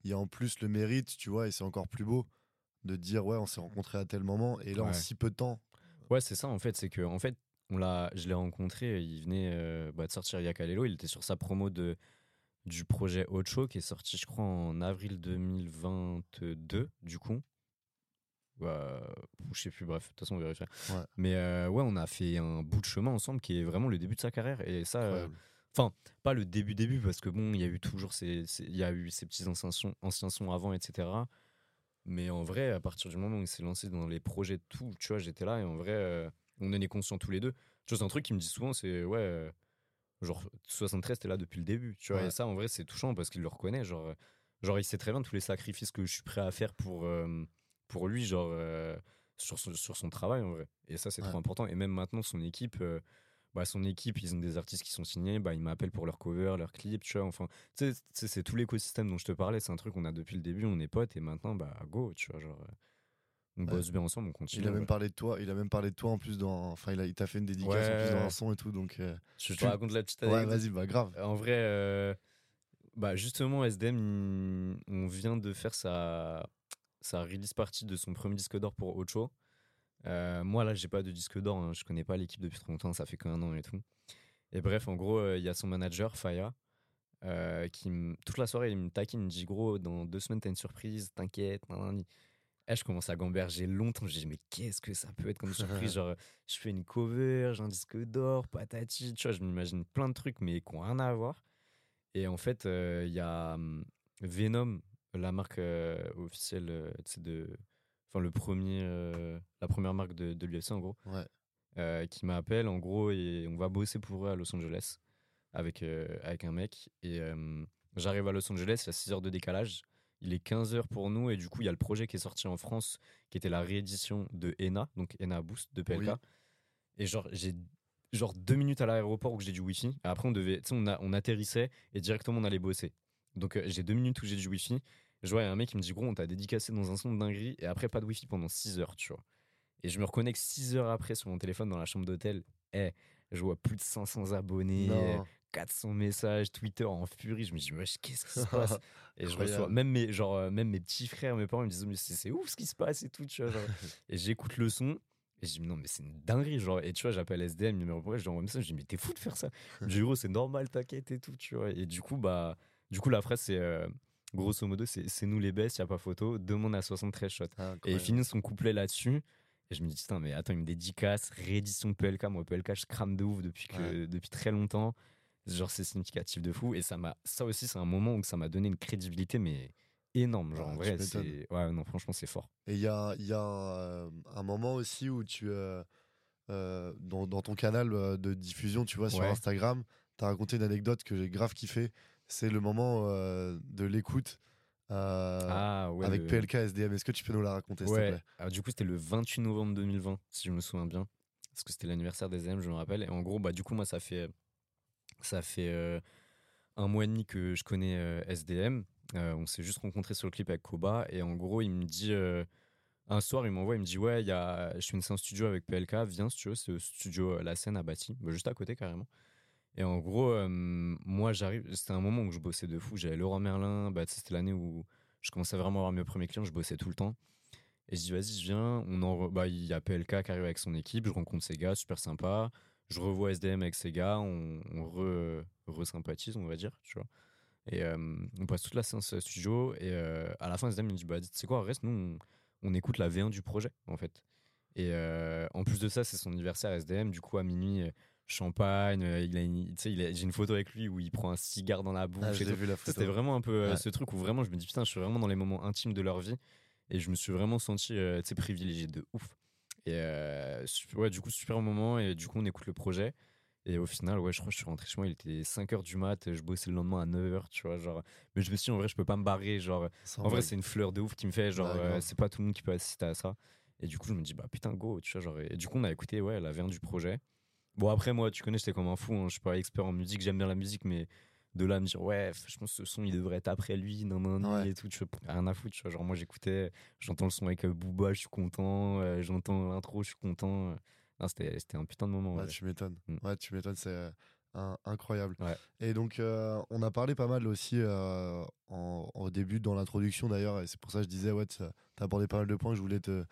il y a en plus le mérite, tu vois, et c'est encore plus beau de dire ouais, on s'est rencontrés à tel moment, et là en si peu de temps. Ouais, c'est ça en fait, c'est que en fait, on l'a, je l'ai rencontré, il venait euh, bah, de sortir Yakalelo, il était sur sa promo de, du projet Ocho qui est sorti, je crois, en avril 2022, du coup. Bah, je sais plus, bref, de toute façon, on vérifie. Mais euh, ouais, on a fait un bout de chemin ensemble qui est vraiment le début de sa carrière. Et ça, euh, enfin, pas le début-début, parce que bon, il y a eu toujours ces, il y a eu ces petits anciens sons, anciens sons avant, etc. Mais en vrai, à partir du moment où il s'est lancé dans les projets de tout, tu vois, j'étais là et en vrai, on en est conscient tous les deux. Tu vois, c'est un truc qui me dit souvent, c'est ouais, euh, genre 73, t'es là depuis le début. Tu vois, et ça, en vrai, c'est touchant parce qu'il le reconnaît. Genre, euh, genre, il sait très bien tous les sacrifices que je suis prêt à faire pour, euh, pour lui, genre, sur, son, sur son travail, en vrai. Et ça, c'est trop important. Et même maintenant, son équipe. Bah, son équipe, ils ont des artistes qui sont signés, bah, ils m'appellent pour leur cover, leur clip, tu vois. Enfin, c'est tout l'écosystème dont je te parlais. C'est un truc qu'on a depuis le début, on est potes et maintenant, bah, go, tu vois. Genre, On bosse bien ensemble, on continue. Il a même parlé de toi, il a même parlé de toi en plus dans. Enfin, il, il t'a fait une dédicace en plus dans un son et tout. Donc, je te raconte la petite anecdote. Ouais, vas-y, bah grave. En vrai, bah justement, SDM, on vient de faire sa, sa release party de son premier disque d'or pour Ocho. Euh, moi, là, j'ai pas de disque d'or. Hein. Je connais pas l'équipe depuis trop longtemps. Ça fait qu'un an et tout. Et bref, en gros, euh, il y a son manager, Faya, euh, qui toute la soirée, il me taquine. Il me dit, gros, dans deux semaines, t'as une surprise. T'inquiète. Et je commence à gamberger longtemps. Je dis, mais qu'est-ce que ça peut être comme surprise Genre, je fais une cover, j'ai un disque d'or, patati. Tu vois, je m'imagine plein de trucs, mais qui n'ont rien à voir. Et en fait, il y a hum, Venom, la marque officielle de enfin le premier, euh, la première marque de, de l'UFC en gros, euh, qui m'appelle en gros et on va bosser pour eux à Los Angeles avec, euh, avec un mec. Et j'arrive à Los Angeles, il y a 6 heures de décalage. Il est 15 heures pour nous et du coup il y a le projet qui est sorti en France qui était la réédition de ENA, donc ENA Boost de PLK. Et genre j'ai genre deux minutes à l'aéroport où j'ai du wifi. Et après on devait, on, on atterrissait et directement on allait bosser. Donc j'ai deux minutes où j'ai du wifi je vois, y a un mec qui me dit, gros, on t'a dédicacé dans un son de dinguerie et après, pas de wifi pendant 6 heures, tu vois. Et je me reconnecte 6 heures après sur mon téléphone dans la chambre d'hôtel. Eh, je vois plus de 500 abonnés, 400 messages, Twitter en furie. Je me dis, wesh, qu'est-ce qui se passe Et je reçois, même mes, genre, euh, même mes petits frères, mes parents me disent, mais c'est ouf ce qui se passe et tout, tu vois. et j'écoute le son. Et je dis, non, mais c'est une dinguerie. Genre, et tu vois, j'appelle SDM, numéro pour je lui envoie un message. Je dis, mais t'es fou de faire ça. Dis, gros, c'est normal, t'inquiète et tout, tu vois. Et du coup, bah, du coup, la phrase, c'est. Euh, Grosso modo, c'est nous les bestes, il a pas photo. Demande à 73 shots. Ah, et il finit son couplet là-dessus. Et je me dis, putain, mais attends, il me dédicace, réédition PLK. Moi, PLK, je crame de ouf depuis, que, depuis très longtemps. Genre, c'est significatif de fou. Et ça, m'a ça aussi, c'est un moment où ça m'a donné une crédibilité, mais énorme. Genre, en vrai, c'est. Ouais, non, franchement, c'est fort. Et il y a, y a euh, un, moment aussi où tu. Euh, euh, dans, dans, ton canal de diffusion, tu vois, sur Instagram, tu as raconté une anecdote que j'ai grave kiffé c'est le moment euh, de l'écoute euh, ah, avec PLK SDM. Est-ce que tu peux nous la raconter te plaît? Alors, Du coup, c'était le 28 novembre 2020, si je me souviens bien. Parce que c'était l'anniversaire des SDM, je me rappelle. Et en gros, bah, du coup, moi, ça fait, ça fait euh, un mois et demi que je connais SDM. on s'est juste rencontrés sur le clip avec Koba. Et en gros, il me dit. un soir, il m'envoie, il me dit Ouais, y a, je suis une studio avec PLK, viens si tu veux, c'est le studio La Scène à Bâti, bah, juste à côté carrément. Et en gros, euh, moi, j'arrive. C'était un moment où je bossais de fou. J'avais Laurent Merlin. Bah, c'était l'année où je commençais vraiment à avoir mes premiers clients. Je bossais tout le temps. Et je dis, vas-y, je viens. On bah, il y a PLK qui arrive avec son équipe. Je rencontre ces gars, super sympa. Je revois SDM avec ces gars. On, on re-sympathise, on va dire. Tu vois. Et euh, on passe toute la séance studio. Et euh, à la fin, SDM me dit, bah, tu sais quoi, reste, nous, on, on, écoute la V1 du projet, en fait. Et en plus de ça, c'est son anniversaire SDM. Du coup, à minuit champagne. Euh, il a, une, j'ai une photo avec lui où il prend un cigare dans la bouche. Ah, C'était vraiment un peu euh, ce truc où vraiment je me dis putain, je suis vraiment dans les moments intimes de leur vie et je me suis vraiment senti euh, privilégié de ouf. Et ouais, du coup, super moment et du coup, on écoute le projet. Et au final, ouais, je crois que je suis rentré chez moi, il était 5h du mat, je bossais le lendemain à 9h, tu vois, genre. Mais je me suis dit, en vrai, je peux pas me barrer, genre. en vrai, c'est une fleur de ouf qui me fait, genre, c'est pas tout le monde qui peut assister à ça. Et du coup, je me dis, bah putain, go, tu vois, genre. Et du coup, on a écouté, ouais, la veine du projet. Bon, après, moi, tu connais, j'étais comme un fou. Hein. Je suis pas expert en musique, j'aime bien la musique, mais de là à me dire, ouais, je pense que ce son, il devrait être après lui, non, non, non, et tout. Tu vois, rien à foutre, tu vois. Genre, moi, j'écoutais, j'entends le son avec euh, Booba, je suis content. Euh, j'entends l'intro, je suis content. Non, c'était, c'était un putain de moment. Ouais, tu m'étonnes. Mm. Ouais, tu m'étonnes, c'est euh, incroyable. Et donc, on a parlé pas mal aussi en, au début, dans l'introduction d'ailleurs, et c'est pour ça que je disais, ouais, tu as abordé pas mal de points, je voulais te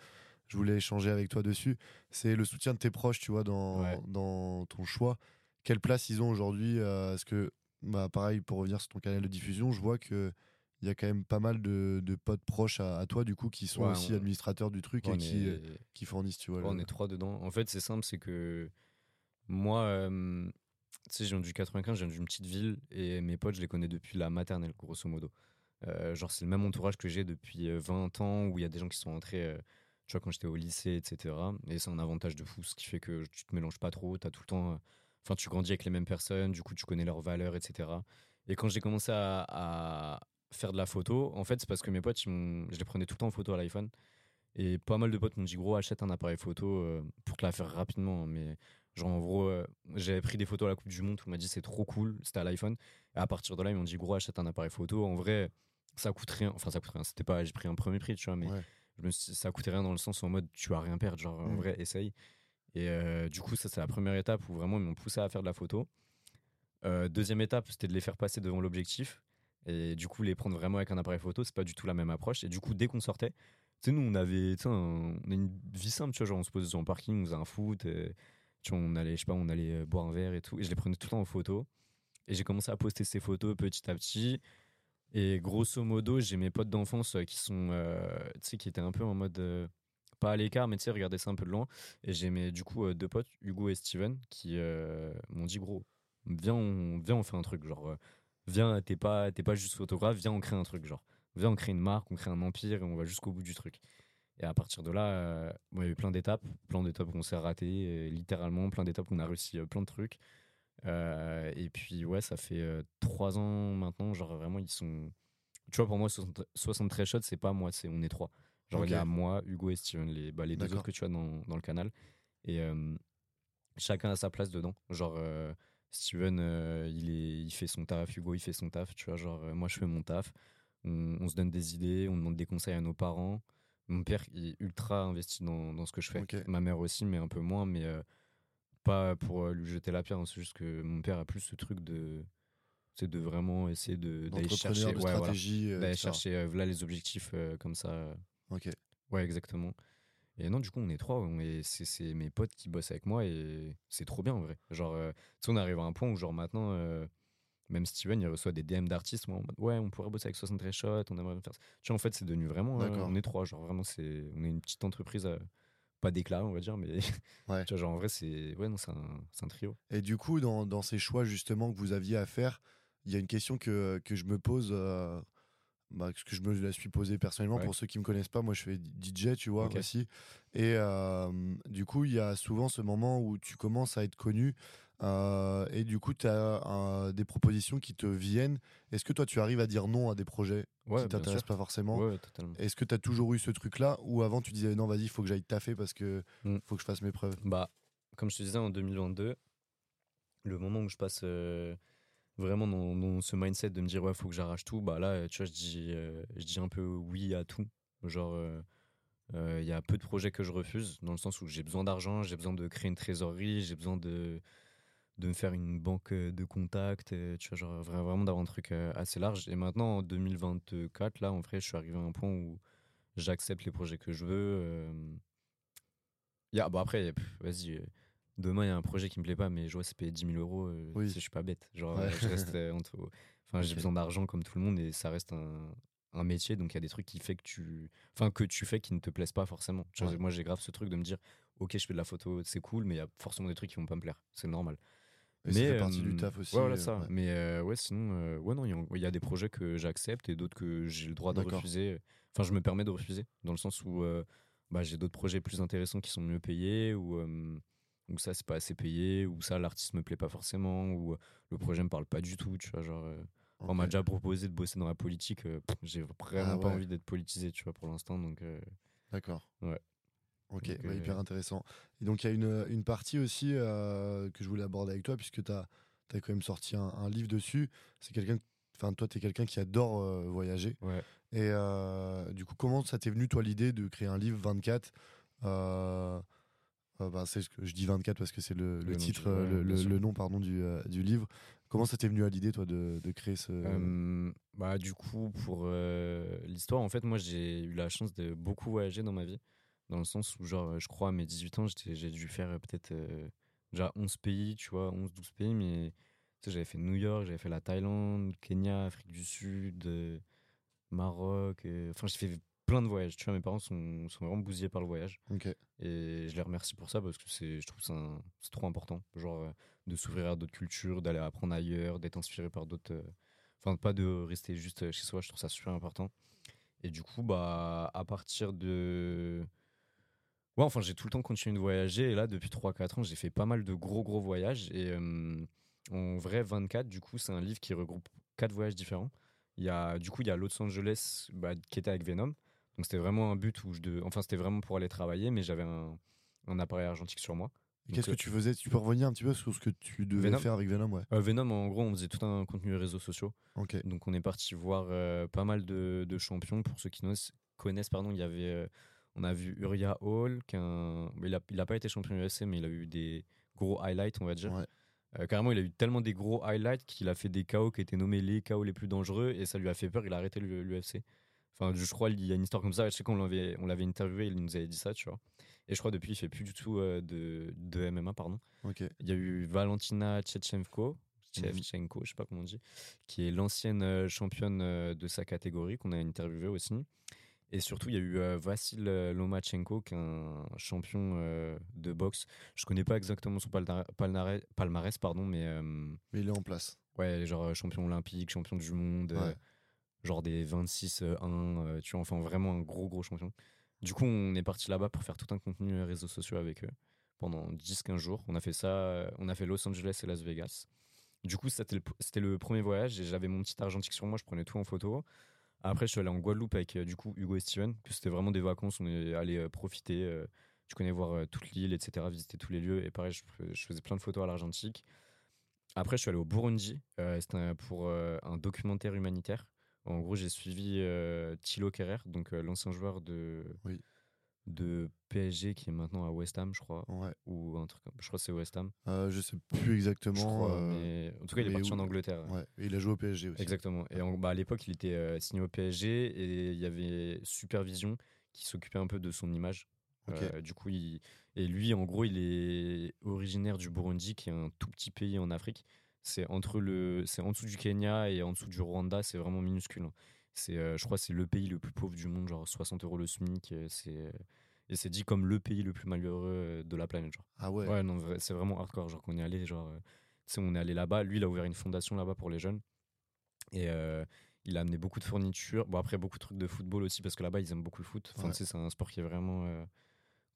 je voulais échanger avec toi dessus. C'est le soutien de tes proches, tu vois, dans, dans ton choix. Quelle place ils ont aujourd'hui euh, Est-ce que, bah, pareil, pour revenir sur ton canal de diffusion, je vois que il y a quand même pas mal de, de potes proches à, toi, du coup, qui sont aussi administrateurs du truc et qui, euh, qui fournissent, tu vois. On est trois dedans. En fait, c'est simple, c'est que moi, euh, tu sais, je viens du 95, je viens d'une petite ville et mes potes, je les connais depuis la maternelle, grosso modo. genre, c'est le même entourage que j'ai depuis 20 ans où il y a des gens qui sont entrés tu vois, quand j'étais au lycée, etc. Et c'est un avantage de fou, ce qui fait que tu te mélanges pas trop, as tout le temps. Enfin, tu grandis avec les mêmes personnes, du coup, tu connais leurs valeurs, etc. Et quand j'ai commencé à, faire de la photo, en fait, c'est parce que mes potes, je les prenais tout le temps en photo à l'iPhone. Et pas mal de potes m'ont dit, gros, achète un appareil photo euh, pour te la faire rapidement. Mais genre, en gros, euh, j'avais pris des photos à la Coupe du Monde, on m'a dit, c'est trop cool, c'était à l'iPhone. Et à partir de là, ils m'ont dit, gros, achète un appareil photo. En vrai, ça coûte rien. Enfin, ça coûte rien. C'était pas, j'ai pris un premier prix, tu vois, mais Je me ça coûtait rien dans le sens en mode tu vas rien perdre, genre en mmh. vrai, essaye. Et du coup, ça, c'est la première étape où vraiment ils m'ont poussé à faire de la photo. deuxième étape, c'était de les faire passer devant l'objectif. Et du coup, les prendre vraiment avec un appareil photo, c'est pas du tout la même approche. Et du coup, dès qu'on sortait, tu sais, nous, on avait on a une vie simple, tu vois, genre on se posait sur un parking, on faisait un foot, tu vois, on allait, je sais pas, on allait boire un verre et tout. Et je les prenais tout le temps en photo. Et j'ai commencé à poster ces photos petit à petit. Et grosso modo, j'ai mes potes d'enfance qui sont, tu sais, qui étaient un peu en mode pas à l'écart, mais tu sais, regarder ça un peu de loin. Et j'ai mes, du coup, deux potes, Hugo et Steven, qui m'ont dit, gros, viens, on, viens, on fait un truc. Genre, viens, t'es pas, pas juste photographe, viens, on crée un truc. Genre, viens, on crée une marque, on crée un empire et on va jusqu'au bout du truc. Et à partir de là, euh, il y a eu plein d'étapes, plein d'étapes qu'on s'est raté, littéralement, plein d'étapes qu'on a réussi plein de trucs. Euh, et puis, ouais, ça fait euh, trois ans maintenant, genre vraiment, ils sont. Tu vois, pour moi, 73 shots, c'est pas moi, c'est on est trois. Genre, il y a moi, Hugo et Steven, les, bah, les deux autres que tu as dans, dans le canal. Et chacun a sa place dedans. Genre, Steven, il, est, il fait son taf, Hugo, il fait son taf, tu vois. Genre, moi, je fais mon taf. On, se donne des idées, on demande des conseils à nos parents. Mon père est ultra investi dans, dans ce que je fais. Ma mère aussi, mais un peu moins. Mais pas pour lui jeter la pierre. Hein, c'est juste que mon père a plus ce truc de c'est de vraiment essayer de d'aller chercher de stratégie chercher les objectifs comme ça ok ouais exactement et non, du coup, on est trois. c'est mes potes qui bossent avec moi et c'est trop bien en vrai. Genre, euh, tu sais, on arrive à un point où, genre, maintenant, euh, même Steven, il reçoit des DM d'artistes. Ouais, on pourrait bosser avec 73 shots, on aimerait faire ça. Tu vois, en fait, c'est devenu vraiment. Euh, on est trois. Genre, vraiment, c'est on est une petite entreprise. pas déclarée, on va dire, mais ouais. tu vois, genre, en vrai, c'est ouais, non, un, un, trio. Et du coup, dans, dans, ces choix, justement, que vous aviez à faire, il y a une question que, que je me pose bah, ce que je me la suis posé personnellement. Pour ceux qui me connaissent pas, moi je fais DJ, tu vois, aussi. Et euh, du coup, il y a souvent ce moment où tu commences à être connu. Euh, et du coup, tu as des propositions qui te viennent. Est-ce que toi, tu arrives à dire non à des projets qui qui t'intéressent pas forcément? Est-ce que tu as toujours eu ce truc-là Ou avant, tu disais non, vas-y, il faut que j'aille taffer parce que mm. faut que je fasse mes preuves? Bah, comme je te disais en 2022, le moment où je passe. Euh, vraiment dans, ce mindset de me dire ouais faut que j'arrache tout bah là tu vois je dis euh, je dis un peu oui à tout. Genre il euh, euh, y a peu de projets que je refuse dans le sens où j'ai besoin d'argent j'ai besoin de créer une trésorerie j'ai besoin de de me faire une banque de contacts tu vois genre vraiment d'avoir un truc assez large. Et maintenant en 2024 là en vrai je suis arrivé à un point où j'accepte les projets que je veux a, bon après vas-y demain il y a un projet qui me plaît pas mais je vois c'est payer 10 000 euros euh, oui. je suis pas bête. Genre je reste euh, entre enfin j'ai besoin d'argent comme tout le monde et ça reste un, un métier donc il y a des trucs qui fait que tu enfin que tu fais qui ne te plaisent pas forcément. Moi j'ai grave ce truc de me dire ok je fais de la photo c'est cool mais il y a forcément des trucs qui vont pas me plaire. C'est normal. Mais ça fait partie du taf aussi voilà ça. mais ouais sinon ouais non il y, a des projets que j'accepte et d'autres que j'ai le droit de refuser. Enfin je me permets de refuser dans le sens où bah, j'ai d'autres projets plus intéressants qui sont mieux payés ou ou ça c'est pas assez payé ou ça l'artiste me plaît pas forcément ou euh, le projet me parle pas du tout tu vois genre euh, on m'a déjà proposé de bosser dans la politique euh, j'ai vraiment ah pas envie d'être politisé tu vois pour l'instant donc d'accord. ouais. Ok hyper intéressant. Et donc il y a une, une partie aussi que je voulais aborder avec toi puisque tu as, as, quand même sorti un, livre dessus. C'est quelqu'un enfin toi tu es quelqu'un qui adore voyager. Ouais. et du coup comment ça t'est venu toi l'idée de créer un livre 24 euh, bah, c'est ce que je dis 24 parce que c'est le, le, titre, euh, le, le, nom pardon du, euh, du livre. Comment ça t'est venu à l'idée toi de, de créer ce bah du coup pour l'histoire en fait moi j'ai eu la chance de beaucoup voyager dans ma vie dans le sens où genre je crois à mes 18 ans j'ai dû faire peut-être déjà 11 pays tu vois 11 12 pays mais j'avais fait New York j'avais fait la Thaïlande Kenya Afrique du Sud Maroc enfin j'ai fait plein de voyages. Tu vois, mes parents sont, sont vraiment bousillés par le voyage. Et je les remercie pour ça parce que c'est, je trouve que c'est trop important. Genre, euh, de s'ouvrir à d'autres cultures, d'aller apprendre ailleurs, d'être inspiré par d'autres. Euh, enfin, pas de rester juste chez soi. Je trouve ça super important. Et du coup, bah, à partir de. Ouais, enfin, j'ai tout le temps continué de voyager. Et là, depuis 3-4 ans, j'ai fait pas mal de gros, gros voyages. Et euh, en vrai, 24, du coup, c'est un livre qui regroupe 4 voyages différents. Il y a, du coup, il y a Los Angeles bah, qui était avec Venom. Donc c'était vraiment un but où je de... enfin c'était vraiment pour aller travailler, mais j'avais un, un appareil argentique sur moi. Qu'est-ce que euh, tu faisais? Tu peux revenir un petit peu sur ce que tu devais faire avec Venom ouais. Euh, Venom, en gros, on faisait tout un contenu réseaux sociaux. Donc on est parti voir euh, pas mal de, de, champions. Pour ceux qui connaissent, pardon, il y avait. on a vu Uriah Hall, il n'a il a pas été champion UFC, mais il a eu des gros highlights, on va dire. carrément, il a eu tellement des gros highlights qu'il a fait des KO qui étaient nommés les KO les plus dangereux et ça lui a fait peur. Il a arrêté l'UFC. Enfin, je crois qu'il y a une histoire comme ça. Je sais qu'on l'avait, on l'avait interviewé, il nous avait dit ça, tu vois. Et je crois depuis, il fait plus du tout de, de MMA, pardon. Il y a eu Valentina Tchetchenko, Tchevchenko, je sais pas comment on dit, qui est l'ancienne euh, championne euh, de sa catégorie qu'on a interviewé aussi. Et surtout, il y a eu euh, Vassil Lomachenko, qui est un champion de boxe. Je connais pas exactement son palmarès, pardon, mais. mais il est en place. Ouais, genre champion olympique, champion du monde, genre des 26-1, tu vois, enfin vraiment un gros, gros champion. Du coup, on est parti là-bas pour faire tout un contenu réseaux sociaux avec eux pendant 10-15 jours. On a fait ça, on a fait Los Angeles et Las Vegas. Du coup, c'était le, premier voyage et j'avais mon petit argentique sur moi, je prenais tout en photo. Après, je suis allé en Guadeloupe avec euh, du coup Hugo et Steven. C'était vraiment des vacances, on est allé euh, profiter. Euh, tu connais voir toute l'île, etc., visiter tous les lieux. Et pareil, je, faisais plein de photos à l'argentique. Après, je suis allé au Burundi. C'était pour un documentaire humanitaire. En gros, j'ai suivi Thilo Kerrer, donc l'ancien joueur de. Oui de PSG qui est maintenant à West Ham, je crois. Ou un truc Je crois que c'est West Ham. Euh, je sais plus exactement. Euh, en tout cas, il est parti en Angleterre. Ouais. Et il a joué au PSG aussi. Exactement. Et bah, à l'époque, il était euh, signé au PSG et il y avait Supervision qui s'occupait un peu de son image. Euh, du coup, il... et lui, en gros, il est originaire du Burundi, qui est un tout petit pays en Afrique. C'est entre le, c'est en dessous du Kenya et en dessous du Rwanda. C'est vraiment minuscule. Hein. C'est, je crois, c'est le pays le plus pauvre du monde, genre 60 euros le SMIC. C'est et c'est dit comme le pays le plus malheureux euh, de la planète genre. Ah ouais. Ouais non c'est vraiment hardcore genre qu'on est allé genre euh, tu sais on est allé là-bas lui il a ouvert une fondation là-bas pour les jeunes et euh, il a amené beaucoup de fournitures bon après beaucoup de trucs de football aussi parce que là-bas ils aiment beaucoup le foot enfin c'est un sport qui est vraiment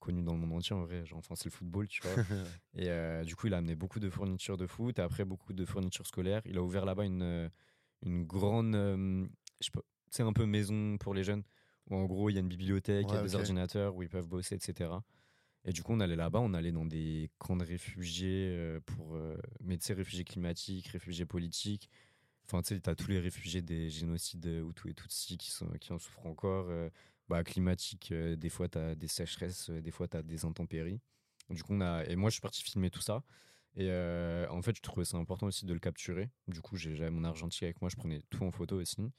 connu dans le monde entier en vrai genre enfin c'est le football tu vois et du coup il a amené beaucoup de fournitures de foot et après beaucoup de fournitures scolaires il a ouvert là-bas une une grande je sais c'est un peu maison pour les jeunes en gros, il y a une bibliothèque, il y a des ordinateurs où ils peuvent bosser, etc. Et du coup, on allait là-bas, on allait dans des camps de réfugiés euh, pour. Euh, mais tu sais, réfugiés climatiques, réfugiés politiques. Enfin, tu sais, as tous les réfugiés des génocides Hutu et Tutsi qui, sont, qui en souffrent encore. Euh, bah, climatique, des fois, tu as des sécheresses, des fois, tu as des intempéries. Du coup, on a. Et moi, je suis parti filmer tout ça. Et en fait, je trouvais ça important aussi de le capturer. Du coup, j'avais mon argentique avec moi, je prenais tout en photo aussi.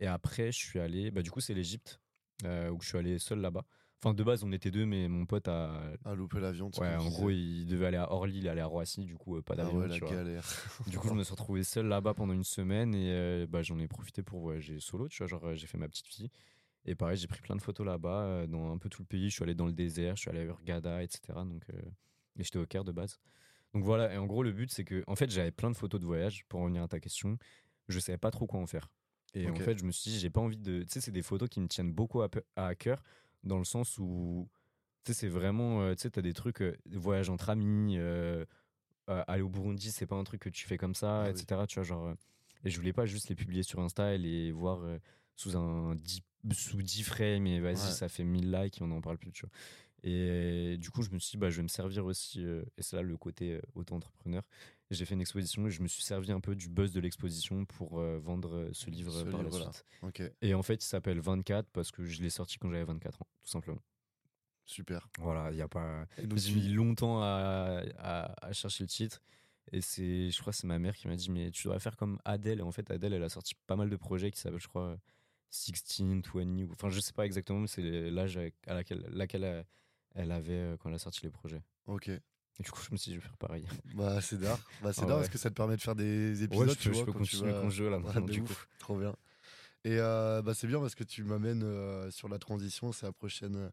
Et après, je suis allé. Bah, du coup, c'est l'Égypte. Euh, où je suis allé seul là-bas. Enfin, de base, on était deux, mais mon pote a. A loupé l'avion. Ouais, en gros, il devait aller à Orly, il allait à Roissy, du coup, euh, pas ah d'avion. du coup, je me suis retrouvé seul là-bas pendant une semaine et euh, bah, j'en ai profité pour voyager solo, tu vois. Genre, j'ai fait ma petite fille. Et pareil, j'ai pris plein de photos là-bas, dans un peu tout le pays. Je suis allé dans le désert, je suis allé à Urgada, etc. Donc, et j'étais au Caire de base. Donc voilà, et en gros, le but, c'est que, en fait, j'avais plein de photos de voyage, pour revenir à ta question. Je savais pas trop quoi en faire. Et en fait, je me suis dit, j'ai pas envie de. Tu sais, c'est des photos qui me tiennent beaucoup à, à cœur, dans le sens où. Tu sais, c'est vraiment. Euh, tu sais, t'as des trucs, euh, voyage entre amis, euh, aller au Burundi, c'est pas un truc que tu fais comme ça, ah etc. Tu vois, genre. et je voulais pas juste les publier sur Insta et les voir sous un sous 10 frames, et vas-y, ça fait 1000 likes et on n'en parle plus, tu vois. Et du coup, je me suis dit, bah, je vais me servir aussi, et c'est là le côté auto-entrepreneur, j'ai fait une exposition et je me suis servi un peu du buzz de l'exposition pour euh, vendre euh, ce livre par la suite. Et en fait, il s'appelle 24 parce que je l'ai sorti quand j'avais 24 ans, tout simplement. Super. Voilà, il y a pas. J'ai mis longtemps à, à, chercher le titre. Et c'est, je crois, c'est ma mère qui m'a dit, mais tu devrais faire comme Adèle. Et en fait, Adèle, elle a sorti pas mal de projets qui s'appellent, je crois, 16, 20. Enfin, je sais pas exactement, mais c'est l'âge à laquelle, laquelle elle avait euh, quand elle a sorti les projets. Ok. Et du coup, je me suis dit, je vais faire pareil. Bah, c'est d'art. Bah, c'est ah d'art parce que ça te permet de faire des épisodes. Ouais, je, tu vois, je peux continuer mon jeu là. du coup. Trop bien. Et euh, bah, c'est bien parce que tu m'amènes euh, sur la transition. C'est la prochaine,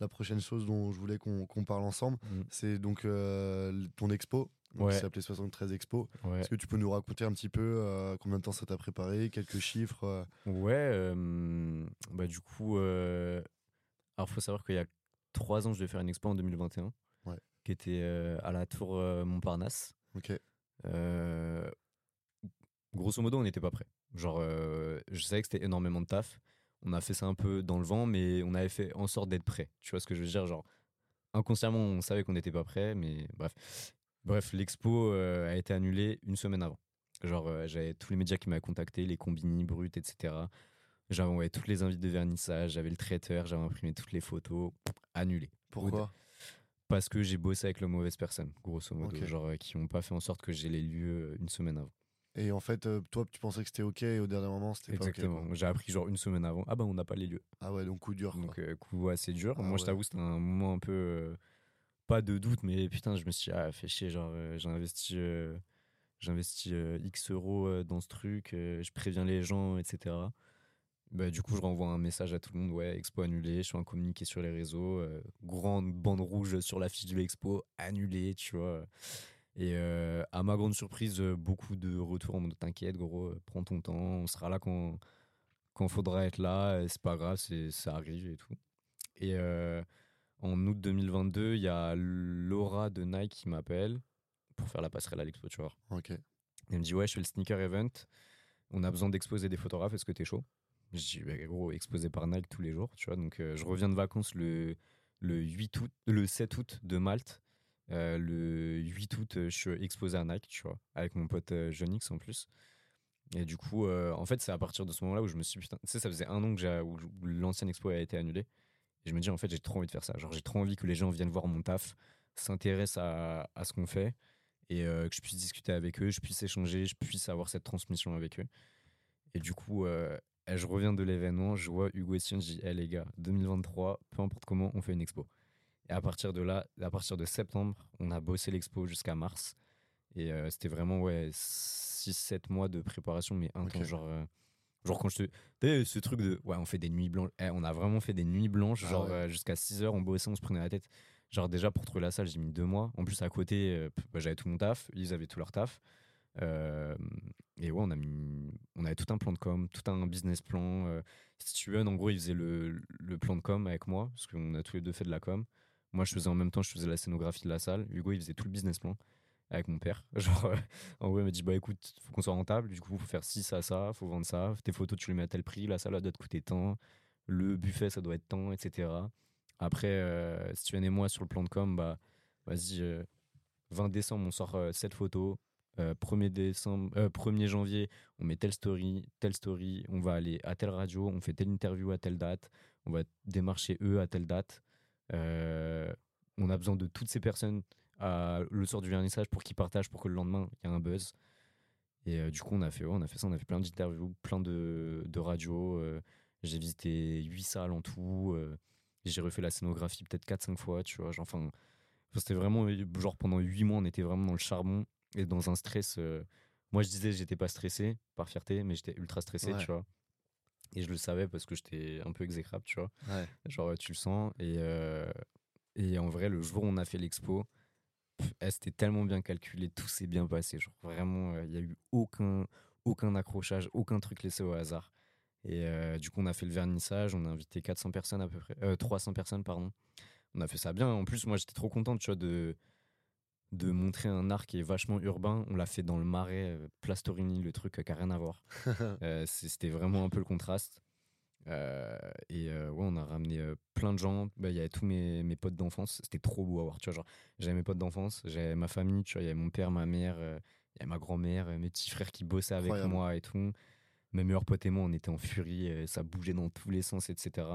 la prochaine chose dont je voulais qu'on parle ensemble. Mm. C'est donc euh, ton expo. Donc, ouais. s'appelait 73 Expo. Est-ce que tu peux nous raconter un petit peu combien de temps ça t'a préparé, quelques chiffres Ouais, bah du coup, alors faut savoir qu'il y a trois ans, je vais faire une expo en 2021 qui était euh, à la tour euh, Montparnasse. Ok. Euh, grosso modo, on n'était pas prêt. Genre, je savais que c'était énormément de taf. On a fait ça un peu dans le vent, mais on avait fait en sorte d'être prêt. Tu vois ce que je veux dire? Genre, inconsciemment, on savait qu'on n'était pas prêt, mais bref. Bref, l'expo a été annulée une semaine avant. Genre, j'avais tous les médias qui m'avaient contacté, les combini, brut, etc. J'avais envoyé toutes les invites de vernissage, j'avais le traiteur, j'avais imprimé toutes les photos, annulé. Pourquoi? Parce que j'ai bossé avec la mauvaise personne, grosso modo. Genre, euh, qui n'ont pas fait en sorte que j'ai les lieux une semaine avant. Et en fait, euh, toi, tu pensais que c'était OK et au dernier moment, c'était pas OK. Exactement. J'ai appris genre une semaine avant. Ah bah, on n'a pas les lieux. Ah ouais, donc coup dur. Donc, euh, coup assez dur. Ah Moi, je t'avoue, c'était un moment un peu. Euh, pas de doute, mais putain, je me suis ah, fait chier. Genre, investi, j'ai investi X euros dans ce truc. je préviens les gens, etc. Bah, du coup, je renvoie un message à tout le monde. Ouais, expo annulé. Je fais un communiqué sur les réseaux. grande bande rouge sur l'affiche de l'expo. Annulé, tu vois. Et euh, à ma grande surprise, euh, beaucoup de retours en mode t'inquiète, gros, euh, prends ton temps, on sera là quand quand faudra être là, c'est pas grave, ça arrive et tout. Et en août 2022, il y a Laura de Nike qui m'appelle pour faire la passerelle à l'expo, tu vois. Ok. Elle me dit ouais, je fais le sneaker event, on a besoin d'exposer des photographes, est-ce que t'es chaud? Je dis bah, gros, exposé par Nike tous les jours, tu vois. Donc je reviens de vacances le le 8 août, le 7 août de Malte. Euh, le 8 août, euh, je suis exposé à Nike, tu vois, avec mon pote euh, Jonix en plus. Et du coup, en fait, c'est à partir de ce moment-là où je me suis putain, tu sais, ça faisait un an que où l'ancienne expo a été annulée. Et je me dis, en fait, j'ai trop envie de faire ça. Genre, j'ai trop envie que les gens viennent voir mon taf, s'intéressent à, à, ce qu'on fait et que je puisse discuter avec eux, je puisse échanger, je puisse avoir cette transmission avec eux. Et du coup, je reviens de l'événement, je vois Hugo Estienne, je dis, hé les gars, 2023, peu importe comment, on fait une expo. Et à partir de là, à partir de septembre, on a bossé l'expo jusqu'à mars. Et euh, c'était vraiment ouais, 6-7 mois de préparation, mais un temps, genre, euh, genre quand je te. ce truc de. Ouais, on fait des nuits blanches. Eh, on a vraiment fait des nuits blanches, ah genre euh, jusqu'à 6 heures, on bossait, on se prenait la tête. Genre déjà pour trouver la salle, j'ai mis deux mois. En plus, à côté, bah, j'avais tout mon taf, ils avaient tout leur taf. et ouais, on, a mis, on avait tout un plan de com, tout un business plan. si tu veux, en gros, ils faisaient le, le plan de com avec moi, parce qu'on a tous les deux fait de la com. Moi, je faisais en même temps, je faisais la scénographie de la salle. Hugo, il faisait tout le business plan avec mon père. Genre, euh, en gros, il m'a dit Bah écoute, faut qu'on soit rentable. Du coup, faut faire ci, ça, ça, faut vendre ça. Tes photos, tu les mets à tel prix. La salle, doit te coûter tant. Le buffet, ça doit être tant, etc. Après, euh, si tu viens et moi sur le plan de com, bah vas-y, 20 euh, décembre, on sort cette photo. 1er, décembre, 1er janvier, on met telle story, telle story. On va aller à telle radio, on fait telle interview à telle date. On va démarcher eux à telle date. Euh, on a besoin de toutes ces personnes le soir du vernissage pour qu'ils partagent, pour que le lendemain, il y ait un buzz. Et euh, du coup, on a fait, on a fait ça, on a fait plein d'interviews, plein de, de radios. Euh, j'ai visité 8 salles en tout. j'ai refait la scénographie peut-être 4-5 fois, tu vois. enfin, c'était vraiment, genre pendant 8 mois, on était vraiment dans le charbon et dans un stress. moi, je disais, j'étais pas stressé par fierté, mais j'étais ultra stressé, tu vois. Et je le savais parce que j'étais un peu exécrable, tu vois. Genre, tu le sens. Et, euh, et en vrai, le jour où on a fait l'expo, c'était tellement bien calculé, tout s'est bien passé. Genre, vraiment, euh, il n'y a eu aucun, aucun accrochage, aucun truc laissé au hasard. Et euh, du coup, on a fait le vernissage, on a invité 400 personnes à peu près, 300 personnes, pardon. On a fait ça bien. En plus, moi, j'étais trop content, tu vois, de, de montrer un art qui est vachement urbain. On l'a fait dans le marais, euh, Plastorini, le truc qui n'a rien à voir. Euh, c'était vraiment un peu le contraste. Euh, et ouais, on a ramené plein de gens. Bah, il y avait tous mes, mes potes d'enfance. C'était trop beau à voir. Tu vois, genre, j'avais mes potes d'enfance, j'avais ma famille. Tu vois, il y avait mon père, ma mère, il y avait ma grand-mère, mes petits frères qui bossaient avec moi et tout. Mes meilleurs potes et moi, on était en furie. ça bougeait dans tous les sens, etc.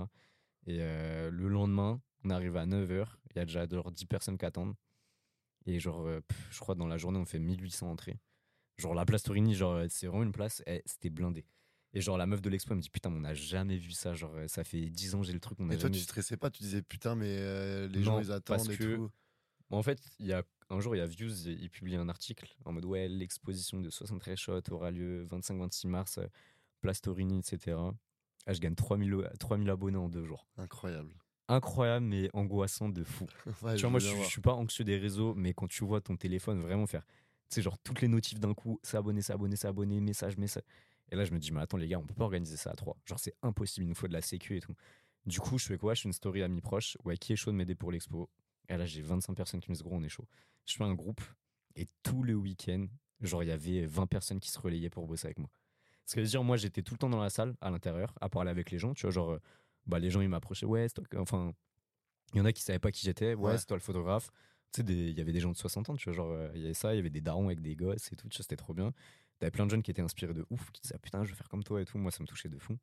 Et le lendemain, on arrive à 9h. Il y a déjà genre 10 personnes qui attendent. Et genre, euh, je crois dans la journée, on fait 1800 entrées. Genre, la place Torini, genre, euh, c'est vraiment une place, eh, c'était blindé. Et genre, la meuf de l'expo, elle me dit Putain, on n'a jamais vu ça. Genre, euh, ça fait 10 ans, j'ai le truc. On a et toi, tu stressais pas Tu disais Putain, mais les gens, ils attendent et tout. En fait, il y a un jour, il y a Views, il publie un article en mode Ouais, l'exposition de 73 shots aura lieu 25-26 mars, place Torini, etc. Ah, je gagne 3000, 3000 abonnés en deux jours. Incroyable incroyable mais angoissant de fou. tu vois, moi je, suis pas anxieux des réseaux, mais quand tu vois ton téléphone vraiment faire, tu sais, genre toutes les notifs d'un coup, s'abonner, s'abonner, s'abonner, message, message. Et là, je me dis, mais attends, les gars, on peut pas organiser ça à trois. Genre, c'est impossible, il nous faut de la sécu et tout. Du coup, je fais quoi? Je fais une story à mi proche. Ouais, qui est chaud de m'aider pour l'expo? Et là, j'ai 25 personnes qui me disent, gros, on est chaud. Je fais un groupe et tout le week-end, genre, il y avait 20 personnes qui se relayaient pour bosser avec moi. Ce qui veut dire, moi, j'étais tout le temps dans la salle, à l'intérieur, à parler avec les gens, tu vois, genre, bah, les gens ils m'approchaient ouais toi enfin il y en a qui savaient pas qui j'étais ouais, c'est toi le photographe tu sais il y avait des gens de 60 ans tu vois genre euh, il y avait ça il y avait des darons avec des gosses et tout c'était trop bien t'avais plein de jeunes qui étaient inspirés de ouf qui disaient ah, putain je vais faire comme toi et tout moi ça me touchait de fou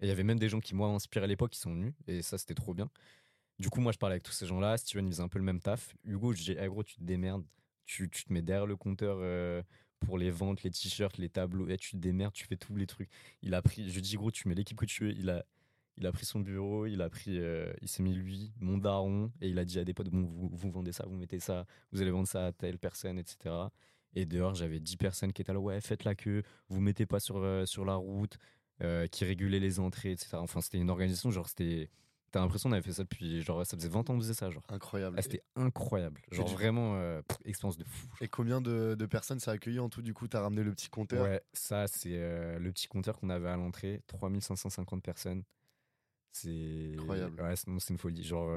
Et il y avait même des gens qui, moi, inspiré à l'époque, qui sont venus. Et ça, c'était trop bien. Du coup, moi, je parlais avec tous ces gens-là. Steven, il faisait un peu le même taf. Hugo, je dis, hey, gros, tu te démerdes. Tu, tu te mets derrière le compteur euh, pour les ventes, les t-shirts, les tableaux. Et tu te démerdes, tu fais tous les trucs. Il a pris, je dis, gros, tu mets l'équipe que tu veux. Il a, il a pris son bureau, il a pris, euh, il s'est mis lui, mon daron, et il a dit à des potes, bon, vous, vous vendez ça, vous mettez ça, vous allez vendre ça à telle personne, etc. Et dehors, j'avais 10 personnes qui étaient là, ouais, faites la queue, vous mettez pas sur, euh, sur la route, qui régulaient les entrées, etc. Enfin, c'était une organisation, genre, c'était T'as l'impression qu'on avait fait ça depuis. Genre, ça faisait 20 ans qu'on faisait ça. Genre. Incroyable. Ah, c'était incroyable. Genre, vraiment, euh, expérience de fou. Et combien de, de, personnes ça a accueilli en tout Du coup, t'as ramené le petit compteur? Ouais, ça, c'est euh, le petit compteur qu'on avait à l'entrée. 3550 personnes. C'est. Incroyable. Ouais, c'est une folie. Genre.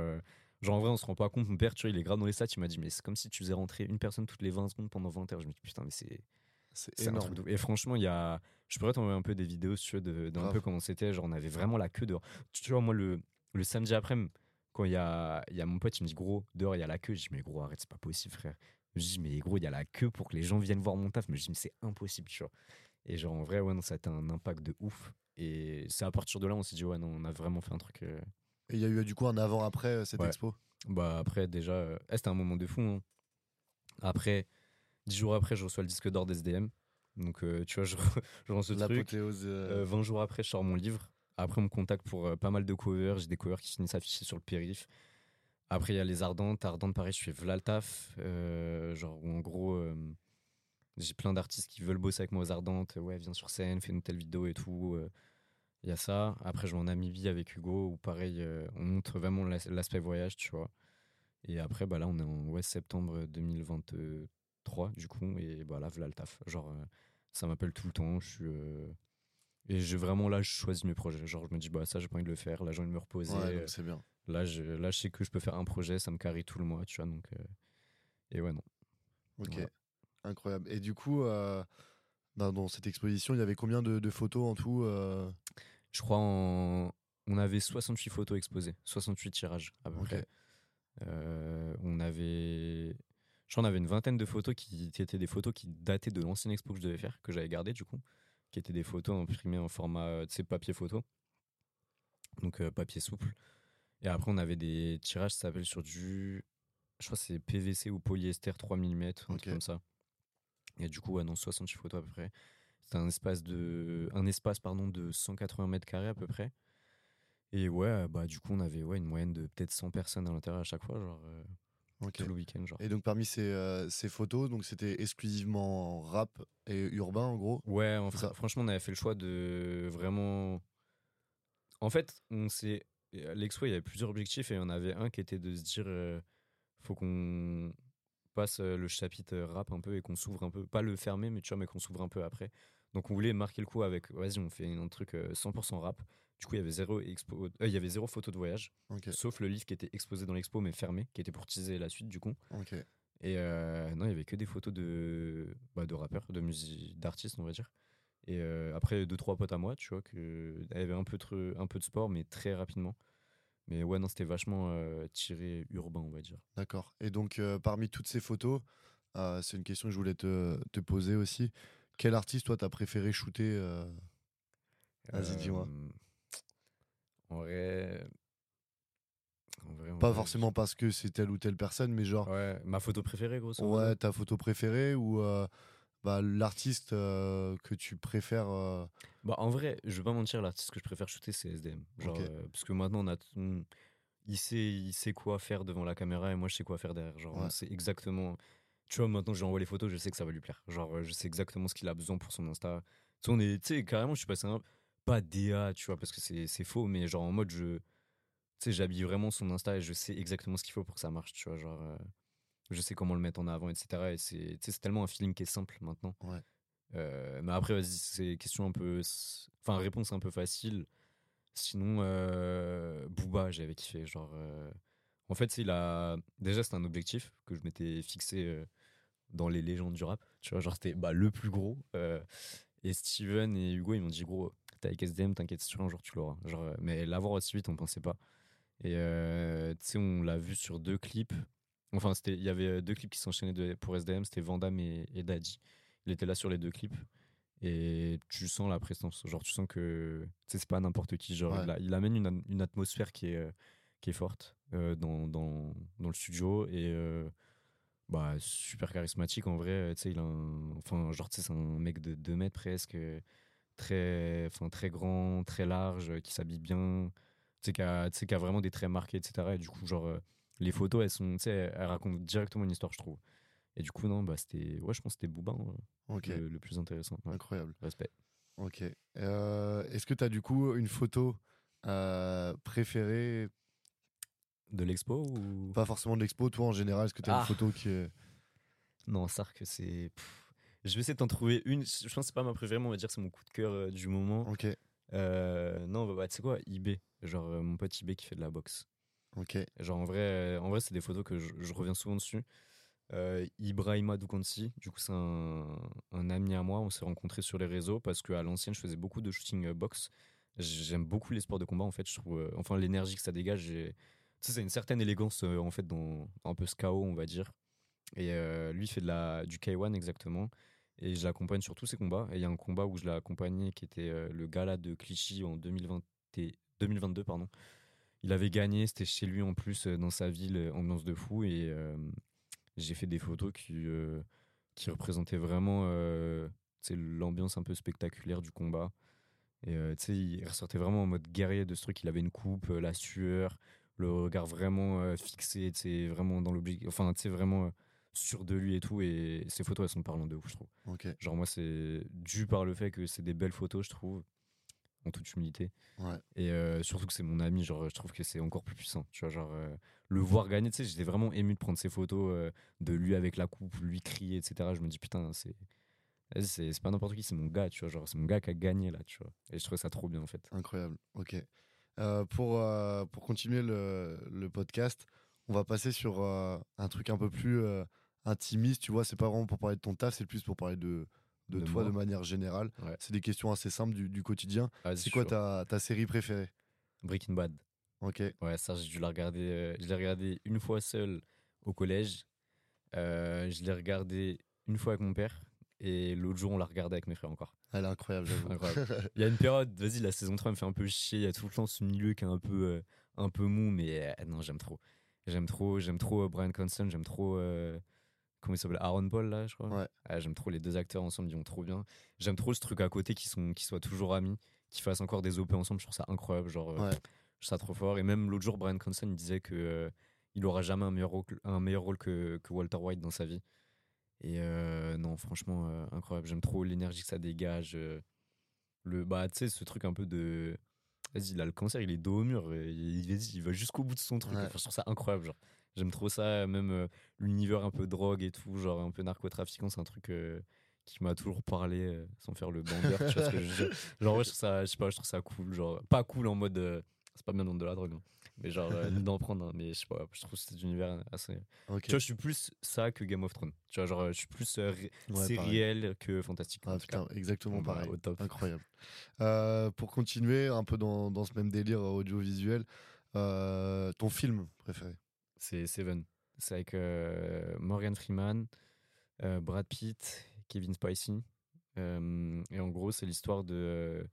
Genre, en vrai, on se rend pas compte. Mon père, tu vois, il est grave dans les stats. Il m'a dit, mais c'est comme si tu faisais rentrer une personne toutes les 20 secondes pendant 20 heures. Je me dis, putain, mais c'est. C'est énorme. Et franchement, il y a. Je pourrais t'envoyer un peu des vidéos, si tu veux, d'un peu comment c'était. Genre, on avait vraiment la queue dehors. Tu vois, moi, le, le samedi après, quand il y a, y a mon pote, il me dit gros, dehors il y a la queue. Je dis mais gros, arrête, c'est pas possible, frère. Je dis mais gros, il y a la queue pour que les gens viennent voir mon taf. Mais je dis mais c'est impossible, tu vois. Et genre en vrai, ouais, non, ça a été un impact de ouf. Et c'est à partir de là, on s'est dit ouais, non, on a vraiment fait un truc. Euh, Et il y a eu du coup un avant-après euh, cette expo Bah après, déjà, euh, eh, c'était un moment de fou. Hein. Après, dix jours après, je reçois le disque d'or d'SDM. Donc tu vois, je, je rends ce truc. 20 jours après, je sors mon livre. Après, on me contacte pour euh, pas mal de covers. J'ai des covers qui finissent affichés sur le périph. Après, il y a les Ardentes. Ardentes, pareil, je fais Vlaltaf. Euh, genre, en gros, euh, j'ai plein d'artistes qui veulent bosser avec moi aux Ardentes. Ouais, viens sur scène, fais une telle vidéo et tout. Il y a ça. Après, je vais en Namibie avec Hugo, où pareil, on montre vraiment l'aspect voyage, tu vois. Et après, bah là, on est en ouais, septembre 2023, du coup. Et bah là, Vlaltaf. Genre, ça m'appelle tout le temps. Je suis et j'ai vraiment là, je choisis mes projets. Genre, je me dis, bah, ça, j'ai pas envie de le faire. Là, j'ai envie de me reposer. Ouais, c'est bien. Là je, là, je sais que je peux faire un projet, ça me carie tout le mois, tu vois. Donc, euh, Et ouais, non. Ok, incroyable. Et du coup, euh, dans cette exposition, il y avait combien de, photos en tout euh? Je crois en... on avait 68 photos exposées, 68 tirages à peu près. on avait. Je crois on avait une vingtaine de photos qui, qui étaient des photos qui dataient de l'ancienne expo que je devais faire, que j'avais gardé du coup qui étaient des photos imprimées en format euh, papier photo, donc euh, papier souple. Et après, on avait des tirages, ça s'appelle sur du. Je crois que c'est PVC ou polyester 3 mm, un truc comme ça. Et du coup, ouais, non, 68 photos à peu près. C'était un espace de, un espace, pardon, de 180 mètres carrés à peu près. Et ouais, bah, du coup, on avait ouais, une moyenne de peut-être 100 personnes à l'intérieur à chaque fois. Genre, euh, tout le week-end. Genre. Et donc parmi ces, euh, ces photos, donc c'était exclusivement rap et urbain en gros? Ouais, franchement, on avait fait le choix de vraiment. En fait, on s'est. L'expo, il y avait plusieurs objectifs et il y en avait un qui était de se dire euh, faut qu'on passe le chapitre rap un peu et qu'on s'ouvre un peu. Pas le fermer, mais tu vois, mais qu'on s'ouvre un peu après. Donc on voulait marquer le coup avec vas-y, on fait un truc 100% rap. Du coup, il y avait zéro, expo... Euh, il y avait zéro photo de voyage, sauf le livre qui était exposé dans l'expo mais fermé, qui était pour teaser la suite du coup. Et euh, non, il y avait que des photos de, bah, de rappeurs, de musique, d'artistes, on va dire. Et euh, après, deux, trois potes à moi, tu vois, que y avait un peu, de, un peu de sport, mais très rapidement. Mais ouais, non, c'était vachement tiré urbain, on va dire. D'accord. Et donc, parmi toutes ces photos, c'est une question que je voulais te, te poser aussi. Quel artiste, toi, t'as préféré shooter Vas-y, dis-moi. En vrai. pas forcément parce que c'est telle ou telle personne, mais genre. Ouais, ma photo préférée, gros. Ouais, ta photo préférée ou euh, bah, l'artiste euh, que tu préfères. Euh bah, en vrai, je vais pas mentir, l'artiste que je préfère shooter, c'est SDM. Genre, parce que maintenant, on a. Il sait, il sait quoi faire devant la caméra et moi, je sais quoi faire derrière. Genre, c'est exactement. Tu vois, maintenant, je lui envoie les photos, je sais que ça va lui plaire. Genre, je sais exactement ce qu'il a besoin pour son Insta. Tu sais, carrément, je suis passé un pas DA, tu vois, parce que c'est faux, mais genre en mode, je. Tu sais, j'habille vraiment son Insta et je sais exactement ce qu'il faut pour que ça marche, tu vois. Genre, euh, je sais comment le mettre en avant, etc. Et c'est tellement un feeling qui est simple maintenant. Ouais. Euh, mais après, vas-y, c'est question un peu. Enfin, réponse un peu facile. Sinon, euh, Booba, j'avais kiffé. Genre. Euh, en fait, il a. Déjà, c'est un objectif que je m'étais fixé dans les légendes du rap. Tu vois, genre, c'était bah, le plus gros. et Steven et Hugo, ils m'ont dit, gros, t'es avec SDM, t'inquiète, sûr, un jour tu l'auras. Genre, mais l'avoir aussi vite, on pensait pas. Et tu sais, on l'a vu sur deux clips. Enfin, il y avait deux clips qui s'enchaînaient pour SDM, c'était Vandam et, et Daddy. Il était là sur les deux clips. Et tu sens la présence. Genre, tu sens que c'est pas n'importe qui. Genre, il, amène une, une, atmosphère qui est, qui est forte dans, dans, dans, le studio. Et bah, super charismatique en vrai. Tu sais, il a Enfin, genre, c'est un mec de 2 mètres presque. Très, enfin, très grand, très large, qui s'habille bien. Tu sais, qui a, a vraiment des traits marqués, etc. Et du coup, genre, les photos, elles sont, tu sais, elles racontent directement une histoire, je trouve. Et du coup, non, bah, c'était, ouais, je pense que c'était Boubin hein, le, plus intéressant. Incroyable. Respect. Ok. Euh, est-ce que tu as du coup une photo euh, préférée? De l'expo ou? Pas forcément de l'expo, toi en général, est-ce que tu as une ah. photo qui est. Non, que c'est. Je vais essayer de t'en trouver une. Je pense que c'est pas ma préférée, mais on va dire c'est mon coup de cœur euh, du moment. Ok. non, bah, bah, tu sais quoi, eBay. Genre mon pote eBay qui fait de la boxe. Genre en vrai, en vrai c'est des photos que je reviens souvent dessus. Euh, Ibrahima Doukansi, du coup c'est un, ami à moi, on s'est rencontrés sur les réseaux parce qu'à l'ancienne je faisais beaucoup de shooting euh, box. J'aime beaucoup les sports de combat en fait, je trouve, euh, enfin l'énergie que ça dégage, c'est une certaine élégance en fait dans un peu ce chaos on va dire. Et lui fait de la, du K1 exactement et je l'accompagne sur tous ses combats. Et il y a un combat où je l'ai accompagné qui était le gala de Clichy en 2020 2022 pardon. Il avait gagné, c'était chez lui en plus dans sa ville, ambiance de fou et j'ai fait des photos qui, euh, qui représentaient vraiment euh, l'ambiance un peu spectaculaire du combat. Et euh, il ressortait vraiment en mode guerrier de ce truc. Il avait une coupe, la sueur, le regard vraiment fixé, vraiment dans l'objectif. Enfin, tu sais, vraiment sûr de lui et tout. Et ces photos, elles sont parlantes de ouf, je trouve. Genre, moi, c'est dû par le fait que c'est des belles photos, je trouve en toute humilité. Et euh, surtout que c'est mon ami, genre, je trouve que c'est encore plus puissant. Tu vois, genre, euh, le voir gagner, tu sais, j'étais vraiment ému de prendre ses photos euh, de lui avec la coupe, lui crier, etc. Je me dis, putain, c'est. C'est pas n'importe qui, c'est mon gars, tu vois. Genre, c'est mon gars qui a gagné là, tu vois. Et je trouvais ça trop bien, en fait. Incroyable, ok. pour, pour continuer le, le, podcast, on va passer sur un truc un peu plus intimiste, tu vois. C'est pas vraiment pour parler de ton taf, c'est plus pour parler de, de, toi de manière générale. C'est des questions assez simples du, quotidien. c'est quoi ta, ta, série préférée? Breaking Bad. Ok. Ouais, ça, j'ai dû la regarder. Euh, je l'ai regardé une fois seul au collège. Euh, je l'ai regardé une fois avec mon père. Et l'autre jour, on l'a regardé avec mes frères encore. Elle est incroyable, Il y a une période, vas-y, la saison 3 me fait un peu chier. Il y a tout le temps ce milieu qui est un peu, euh, un peu mou, mais non, j'aime trop. J'aime trop, j'aime trop Brian Cranston, j'aime trop comment il s'appelle Aaron Paul là je crois. Ouais. Ah, j'aime trop les deux acteurs ensemble ils vont trop bien. J'aime trop ce truc à côté qui sont qui soient toujours amis qui fassent encore des op ensemble je trouve ça incroyable genre euh, je trouve ça trop fort. Et même l'autre jour Brian Cranston il disait que euh, il aura jamais un meilleur rôle, un meilleur rôle que, que Walter White dans sa vie. Et euh, non franchement incroyable. J'aime trop l'énergie que ça dégage le bah tu sais ce truc un peu de vas-y il a le cancer il est dos au mur il va jusqu'au bout de son truc. Je trouve ça incroyable genre J'aime trop ça, même euh, l'univers un peu drogue et tout, genre un peu narcotrafiquant, c'est un truc euh, qui m'a toujours parlé euh, sans faire le bandeur. tu vois ce que je Genre, ouais, je trouve ça, je sais pas, je trouve ça cool. Genre, pas cool en mode c'est pas bien de de la drogue, hein, mais genre d'en prendre. Hein, mais je sais pas, je trouve cet univers assez. Tu vois, je suis plus ça que Game of Thrones. Tu vois, genre, je suis plus c'est réel que fantastique. Ah, putain, exactement pareil. Au top. Incroyable. pour continuer un peu dans, dans ce même délire audiovisuel, ton film préféré? C'est Seven. C'est avec euh, Morgan Freeman, euh, Brad Pitt, Kevin Spacey. Euh, et en gros, c'est l'histoire de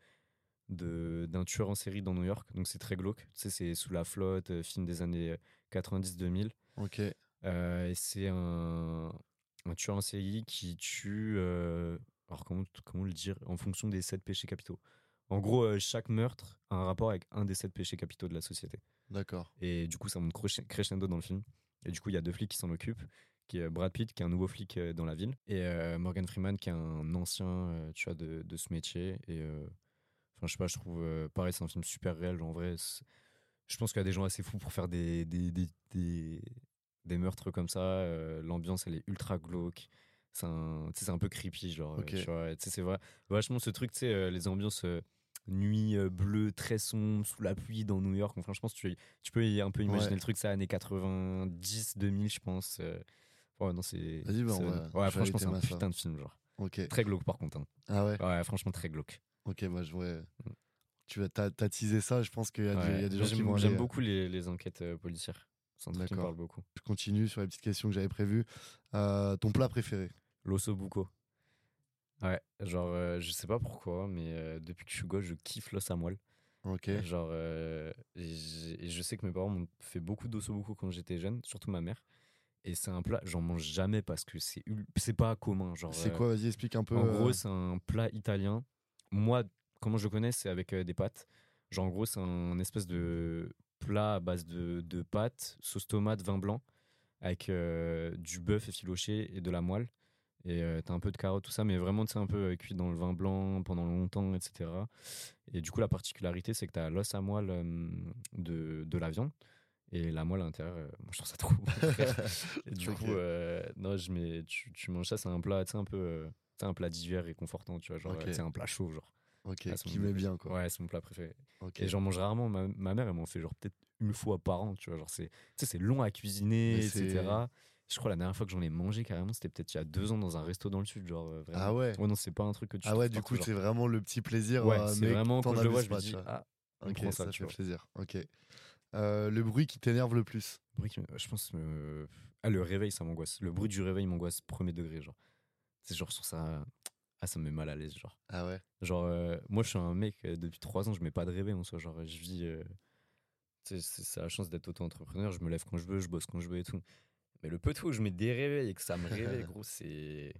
d'un tueur en série dans New York. Donc c'est très glauque. Tu sais, c'est sous la flotte, film des années 90-2000. Ok. et c'est un, un, tueur en série qui tue. alors comment, comment le dire En fonction des sept péchés capitaux. En gros, chaque meurtre a un rapport avec un des sept péchés capitaux de la société. D'accord. Et du coup, ça monte crescendo dans le film. Et du coup, il y a deux flics qui s'en occupent, qui est Brad Pitt, qui est un nouveau flic euh, dans la ville, et euh, Morgan Freeman, qui est un ancien, euh, tu vois, de, de, ce métier. Et enfin, je sais pas, je trouve, pareil, c'est un film super réel. En vrai, je pense qu'il y a des gens assez fous pour faire des, des, des, des, des meurtres comme ça. L'ambiance, elle est ultra glauque. C'est un, un peu creepy, genre. Tu vois, c'est vrai. Vachement ce truc, tu sais, les ambiances nuit euh, bleue très sombre sous la pluie dans New York. Enfin, je pense que tu, tu peux un peu imaginer le truc, ça, années 90, 2000, je pense. Euh. Ouais, non, c'est. Vas-y, bah, ouais, franchement, c'est un putain de film, genre. Très glauque, par contre. Hein. Ah ouais Ouais, franchement, très glauque. Ok, moi, je vois. Mm. Tu as, as, teasé ça, je pense qu'il y, a des, gens qui vont J'aime beaucoup les, les enquêtes policières. C'est un truc qui me parle beaucoup. Je continue sur les petites questions que j'avais prévues. ton plat préféré? L'osso buco. Ouais, genre, je sais pas pourquoi, mais depuis que je suis gosse, je kiffe l'os à moelle. Ok. Genre, et je sais que mes parents m'ont fait beaucoup d'ossobuco quand j'étais jeune, surtout ma mère. Et c'est un plat, j'en mange jamais parce que c'est c'est pas commun. Genre, c'est quoi Vas-y, explique un peu. En gros, c'est un plat italien. Moi, comment je le connais, c'est avec des pâtes. Genre, en gros, c'est un espèce de plat à base de, de pâtes, sauce tomate, vin blanc, avec du bœuf effiloché et de la moelle. Et euh, t'as un peu de carottes, tout ça, mais vraiment, c'est un peu euh, cuit dans le vin blanc pendant longtemps, etc. Et du coup, la particularité, c'est que t'as l'os à moelle euh, de, de la viande. Et la moelle à l'intérieur, moi je trouve ça trop bon. et du coup, non, je mets, tu, tu manges ça, c'est un plat, un peu, c'est un plat d'hiver réconfortant, tu vois, genre, c'est un plat chaud, genre. Ok, qui met bien, quoi. Ouais, c'est mon plat préféré. Et j'en mange rarement. Ma, ma mère, elle m'en fait genre peut-être une fois par an, tu vois, genre, c'est, c'est long à cuisiner, etc. Je crois la dernière fois que j'en ai mangé carrément, c'était peut-être il y a deux ans dans un resto dans le sud, genre euh, vraiment. Ah ouais. Ouais non, c'est pas un truc que tu. Ah ouais, du coup c'est vraiment le petit plaisir. Ouais, euh, c'est vraiment quand je le vois, je me dis ah, ok, ça, ça fait plaisir. Ok. Euh, le bruit qui t'énerve le plus? Le bruit qui, je pense, ah le réveil ça m'angoisse. Le bruit du réveil m'angoisse premier degré, genre. C'est genre sur ça. Ah, ça me met mal à l'aise, genre. Ah ouais. Genre, moi, je suis un mec, depuis trois ans, je mets pas de réveil en soi. Genre, je vis. c'est la chance d'être auto-entrepreneur. Je me lève quand je veux, je bosse quand je veux et tout. Mais le peu de fois où je mets des réveils et que ça me réveille, gros, c'est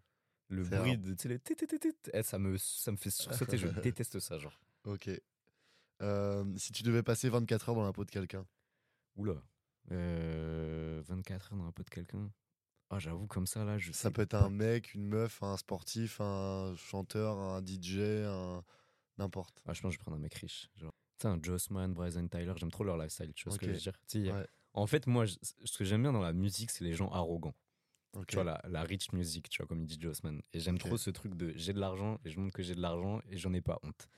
le bruit de. Tu sais, ça me, ça me fait sursauter. je déteste ça, genre. Ok. Euh, si tu devais passer 24 heures dans la peau de quelqu'un? Oula. 24 euh, heures dans la peau de quelqu'un? Ah, j'avoue, comme ça, là, je Ça peut être un mec, une meuf, un sportif, un chanteur, un DJ, un. N'importe. Ah, je pense que je vais prendre un mec riche. Genre. Tu sais, un Jossman, Bryson Tyler, j'aime trop leur lifestyle, tu vois ce que je veux dire? Ouais. En fait, moi, ce que j'aime bien dans la musique, c'est les gens arrogants. Tu vois, la, rich music, tu vois, comme il dit Jossman. Et j'aime trop ce truc de j'ai de l'argent et je montre que j'ai de l'argent et j'en ai pas honte.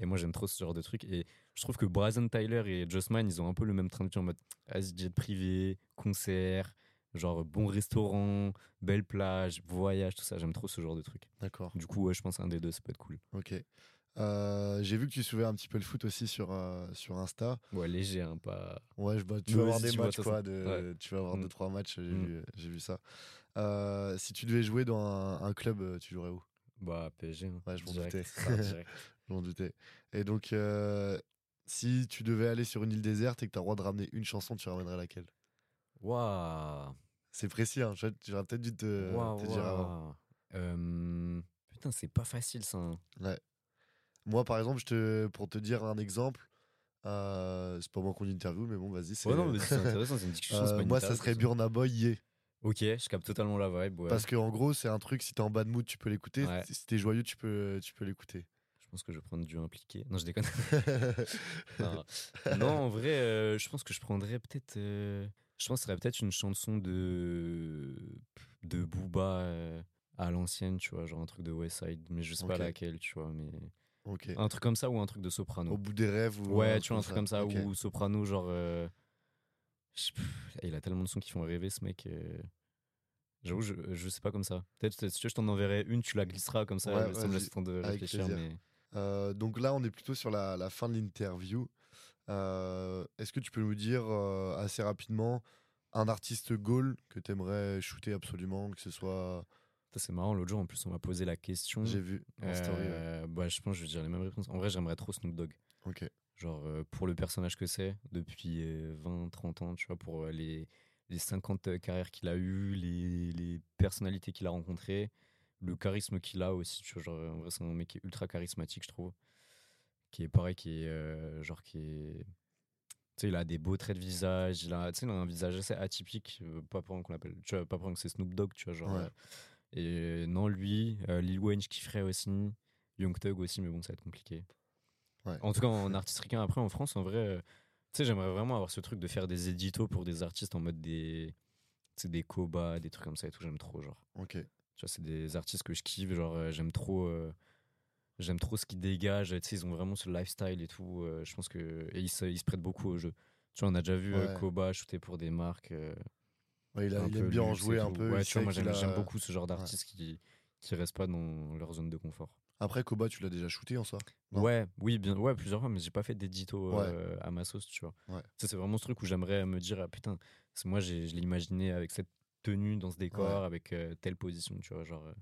Et moi, j'aime trop ce genre de truc. Et je trouve que Brazen Tyler et Jossman, ils ont un peu le même train de vie en mode jet privé, concert, genre bon restaurant, belle plage, voyage, tout ça. J'aime trop ce genre de truc. D'accord. Du coup, je pense un des deux, ça peut être cool. Ok. Euh, j'ai vu que tu suivais un petit peu le foot aussi sur, euh, sur Insta. Ouais, léger, hein, pas. Ouais, je, tu vas avoir des matchs, quoi. De, Tu vas avoir 2-3 matchs, j'ai mm. vu, vu, ça. Euh, si tu devais jouer dans un, club, tu jouerais où? Bah, PSG. Hein, ouais, je m'en doutais. je m'en doutais. Et donc, si tu devais aller sur une île déserte et que tu as le droit de ramener une chanson, tu ramènerais laquelle? Waouh C'est précis, hein. j'aurais peut-être dû te, te dire avant. putain, c'est pas facile ça. Hein. Ouais. Moi, par exemple, je te, pour te dire un exemple, euh, c'est pas moi qu'on interview, mais bon, vas-y. C'est ouais, c'est intéressant, c'est une discussion. Euh, moi, ça serait Burna Boy, yeah. Ok, je capte totalement la vibe. Parce qu'en gros, c'est un truc, si t'es en bad mood, tu peux l'écouter. Si t'es joyeux, tu peux, tu peux l'écouter. Je pense que je vais prendre du impliqué. Non, je déconne. non. en vrai, euh, je pense que je prendrais peut-être. Je pense que ce serait peut-être une chanson de. de Booba à l'ancienne, tu vois, genre un truc de West Side. Mais je sais pas laquelle, tu vois. Mais. Un truc comme ça ou un truc de soprano. Au bout des rêves ou Ouais, tu vois, un truc comme ça ou soprano, genre. Euh, il a tellement de sons qui font rêver, ce mec. Euh. J'avoue, je, je sais pas comme ça. Peut-être si je t'en enverrai une, tu la glisseras comme ça, ça me laisse temps de réfléchir. Mais... Euh, donc là, on est plutôt sur la, la fin de l'interview. Est-ce que tu peux nous dire assez rapidement un artiste goal que tu aimerais shooter absolument, que ce soit c'est marrant, l'autre jour en plus on m'a posé la question. J'ai vu en story. Euh, bah, je pense que je vais dire les mêmes réponses. En vrai, j'aimerais trop Snoop Dogg. Ok. Genre euh, pour le personnage que c'est, depuis 20, euh, 30 ans, tu vois, pour les, les 50 carrières qu'il a eues, les, les personnalités qu'il a rencontrées, le charisme qu'il a aussi, tu vois, genre en vrai, c'est un mec qui est ultra charismatique, je trouve. Qui est pareil, qui est genre qui est. Tu sais, il a des beaux traits de visage, il a, il a un visage assez atypique, pas pour qu'on l'appelle, tu vois, pas pour que c'est Snoop Dogg, tu vois, genre. Et non, lui, euh, Lil Wayne, je kifferais aussi. Young Thug aussi, mais bon, ça va être compliqué. En tout cas, en artiste ricain, après, en France, en vrai, euh, tu sais, j'aimerais vraiment avoir ce truc de faire des éditos pour des artistes en mode des. Des Koba, des trucs comme ça et tout, j'aime trop, genre. Ok. Tu vois, c'est des artistes que je kiffe, genre, euh, j'aime trop. J'aime trop ce qu'ils dégagent, tu sais, ils ont vraiment ce lifestyle et tout. je pense que. Et ils se, ils se prêtent beaucoup au jeu. Tu vois, on a déjà vu Koba shooter pour des marques il, a, aime bien en jouer un peu. Ouais, tu vois, moi j'aime beaucoup ce genre d'artistes qui qui restent pas dans leur zone de confort. Après Koba, tu l'as déjà shooté en soi Ouais, oui, bien, ouais, plusieurs fois, mais j'ai pas fait d'édito euh, à ma sauce, tu vois. C'est vraiment ce truc où j'aimerais me dire, ah, putain, moi je l'ai imaginé avec cette tenue dans ce décor, avec euh, telle position, tu vois, genre. Euh,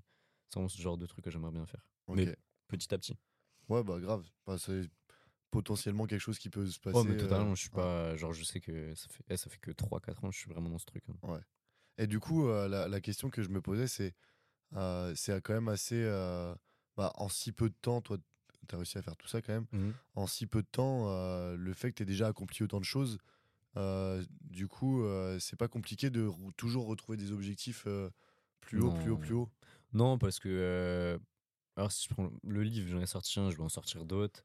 C'est ce genre de truc que j'aimerais bien faire. Mais petit à petit. Ouais, bah grave. Bah, c'est potentiellement quelque chose qui peut se passer. Oh, mais totalement, je suis pas. Genre, je sais que ça fait, eh, ça fait que 3-4 ans je suis vraiment dans ce truc. Hein. Ouais. Et du coup, la, la, question que je me posais, c'est c'est quand même assez. Bah, en si peu de temps, toi, tu as réussi à faire tout ça quand même. Mmh en si peu de temps, le fait que tu aies déjà accompli autant de choses, du coup, c'est pas compliqué de toujours retrouver des objectifs plus haut, plus haut, plus haut? Non, parce que. alors, si je prends le livre, j'en ai sorti un, je vais en sortir d'autres.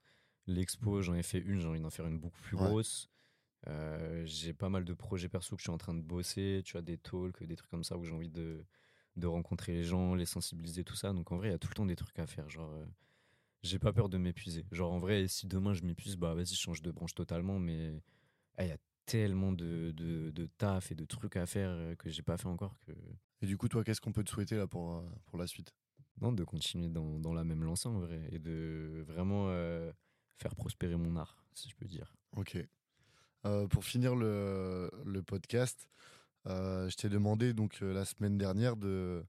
L'expo, j'en ai fait une, j'ai envie d'en faire une beaucoup plus grosse. j'ai pas mal de projets perso que je suis en train de bosser. Tu as des talks, des trucs comme ça où j'ai envie de, de rencontrer les gens, les sensibiliser, tout ça. Donc en vrai, il y a tout le temps des trucs à faire. Genre, j'ai pas peur de m'épuiser. Genre en vrai, si demain je m'épuise, bah vas-y, je change de branche totalement. Mais eh, il y a tellement de, de, de, taf et de trucs à faire euh, que j'ai pas fait encore que. Et du coup, toi, qu'est-ce qu'on peut te souhaiter là pour, euh, pour la suite? Non, de continuer dans, dans, la même lancée en vrai et de vraiment euh, faire prospérer mon art, si je peux dire. Ok. pour finir le, le podcast, je t'ai demandé donc la semaine dernière de,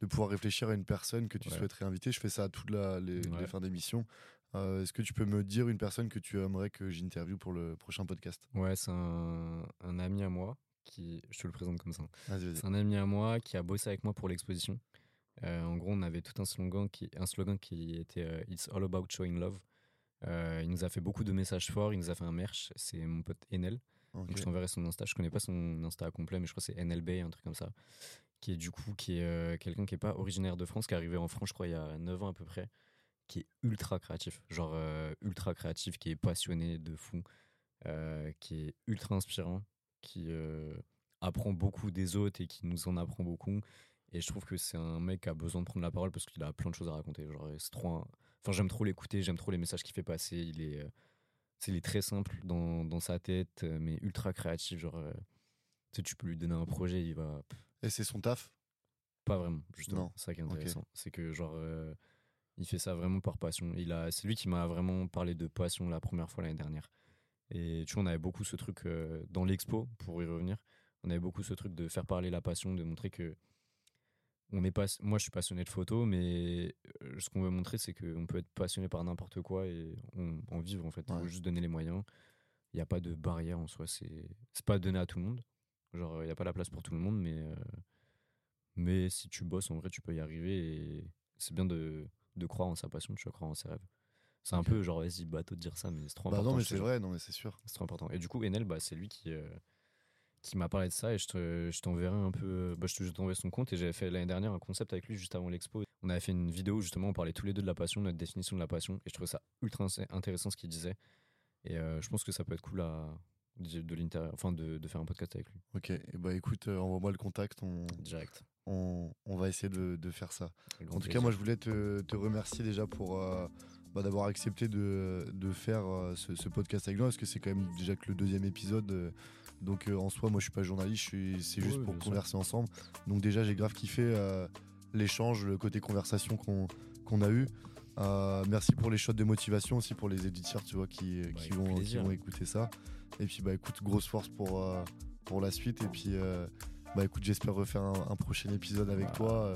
de pouvoir réfléchir à une personne que tu souhaiterais inviter. Je fais ça à toutes la, les, les fins d'émission. Euh, est-ce que tu peux me dire une personne que tu aimerais que j'interviewe pour le prochain podcast? Ouais, c'est un, un, ami à moi qui. Je te le présente comme ça. C'est un ami à moi qui a bossé avec moi pour l'exposition. Euh, en gros, on avait tout un slogan qui, un slogan qui était euh, It's all about showing love. Il nous a fait beaucoup de messages forts, il nous a fait un merch. C'est mon pote Enel. Donc je t'enverrai son Insta. Je connais pas son Insta complet, mais je crois que c'est NLB, un truc comme ça. Qui est du coup qui est quelqu'un qui est pas originaire de France, qui est arrivé en France, je crois, il y a 9 ans à peu près qui est ultra créatif, genre euh, ultra créatif, qui est passionné de fou, euh, qui est ultra inspirant, qui euh, apprend beaucoup des autres et qui nous en apprend beaucoup. Et je trouve que c'est un mec qui a besoin de prendre la parole parce qu'il a plein de choses à raconter. Genre, c'est trop. Enfin, j'aime trop l'écouter, j'aime trop les messages qu'il fait passer. Il est, il est très simple dans, dans, sa tête, mais ultra créatif. Genre, tu sais, tu peux lui donner un projet, il va. Et c'est son taf? Pas vraiment, justement. C'est ça qui est intéressant. C'est que, genre il fait ça vraiment par passion. Il a, c'est lui qui m'a vraiment parlé de passion la première fois l'année dernière. Et tu vois, on avait beaucoup ce truc euh, dans l'expo, pour y revenir. On avait beaucoup ce truc de faire parler la passion, de montrer que on est pas. Moi, je suis passionné de photo, mais euh, ce qu'on veut montrer, c'est qu'on peut être passionné par n'importe quoi et en vivre en fait. Il faut juste donner les moyens. Il n'y a pas de barrière en soi. C'est, c'est pas donné à tout le monde. Genre, il n'y a pas la place pour tout le monde, mais euh, mais si tu bosses, en vrai, tu peux y arriver. Et c'est bien de de croire en sa passion, de croire en ses rêves. C'est un peu genre, vas-y, bateau de dire ça, mais c'est trop bah important. Non, mais c'est vrai, non, mais c'est sûr. C'est trop important. Et du coup, Enel, bah, c'est lui qui, euh, qui m'a parlé de ça et je t'enverrai un peu. Bah, je t'enverrai son compte et j'avais fait l'année dernière un concept avec lui juste avant l'expo. On avait fait une vidéo justement, on parlait tous les deux de la passion, notre définition de la passion et je trouvais ça ultra intéressant ce qu'il disait. Et euh, je pense que ça peut être cool à, de, l'intérieur, enfin de, de, faire un podcast avec lui. Ok, et bah écoute, euh, envoie-moi le contact. On... Direct on, va essayer de, faire ça. En tout cas, moi, je voulais te, remercier déjà pour euh, bah, d'avoir accepté de, faire euh, ce, podcast avec nous, parce que c'est quand même déjà que le deuxième épisode. Euh, donc, en soi, moi, je suis pas journaliste, c'est juste pour converser ensemble. Donc, déjà, j'ai grave kiffé l'échange, le côté conversation qu'on a eu. merci pour les shots de motivation aussi pour les éditeurs, tu vois, qui, bah, qui, vont, qui, vont, écouter ça. Et puis, bah, écoute, grosse force pour, pour la suite. Et puis, bah écoute, j'espère refaire un, prochain épisode avec toi euh,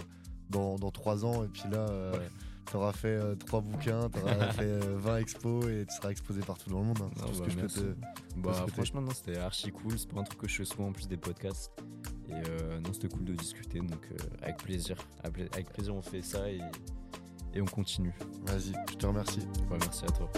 dans, dans trois ans. Et puis là, euh, tu auras fait euh, trois bouquins, tu auras fait 20 expos et tu seras exposé partout dans le monde. Hein. C'est tout ce bah, que je peux te. Bah, franchement, non, c'était archi cool. C'est pas un truc que je fais souvent en plus des podcasts. Et non, c'était cool de discuter. Donc, avec plaisir. Avec plaisir, on fait ça et, et on continue. Vas-y, je te remercie. Ouais, merci à toi.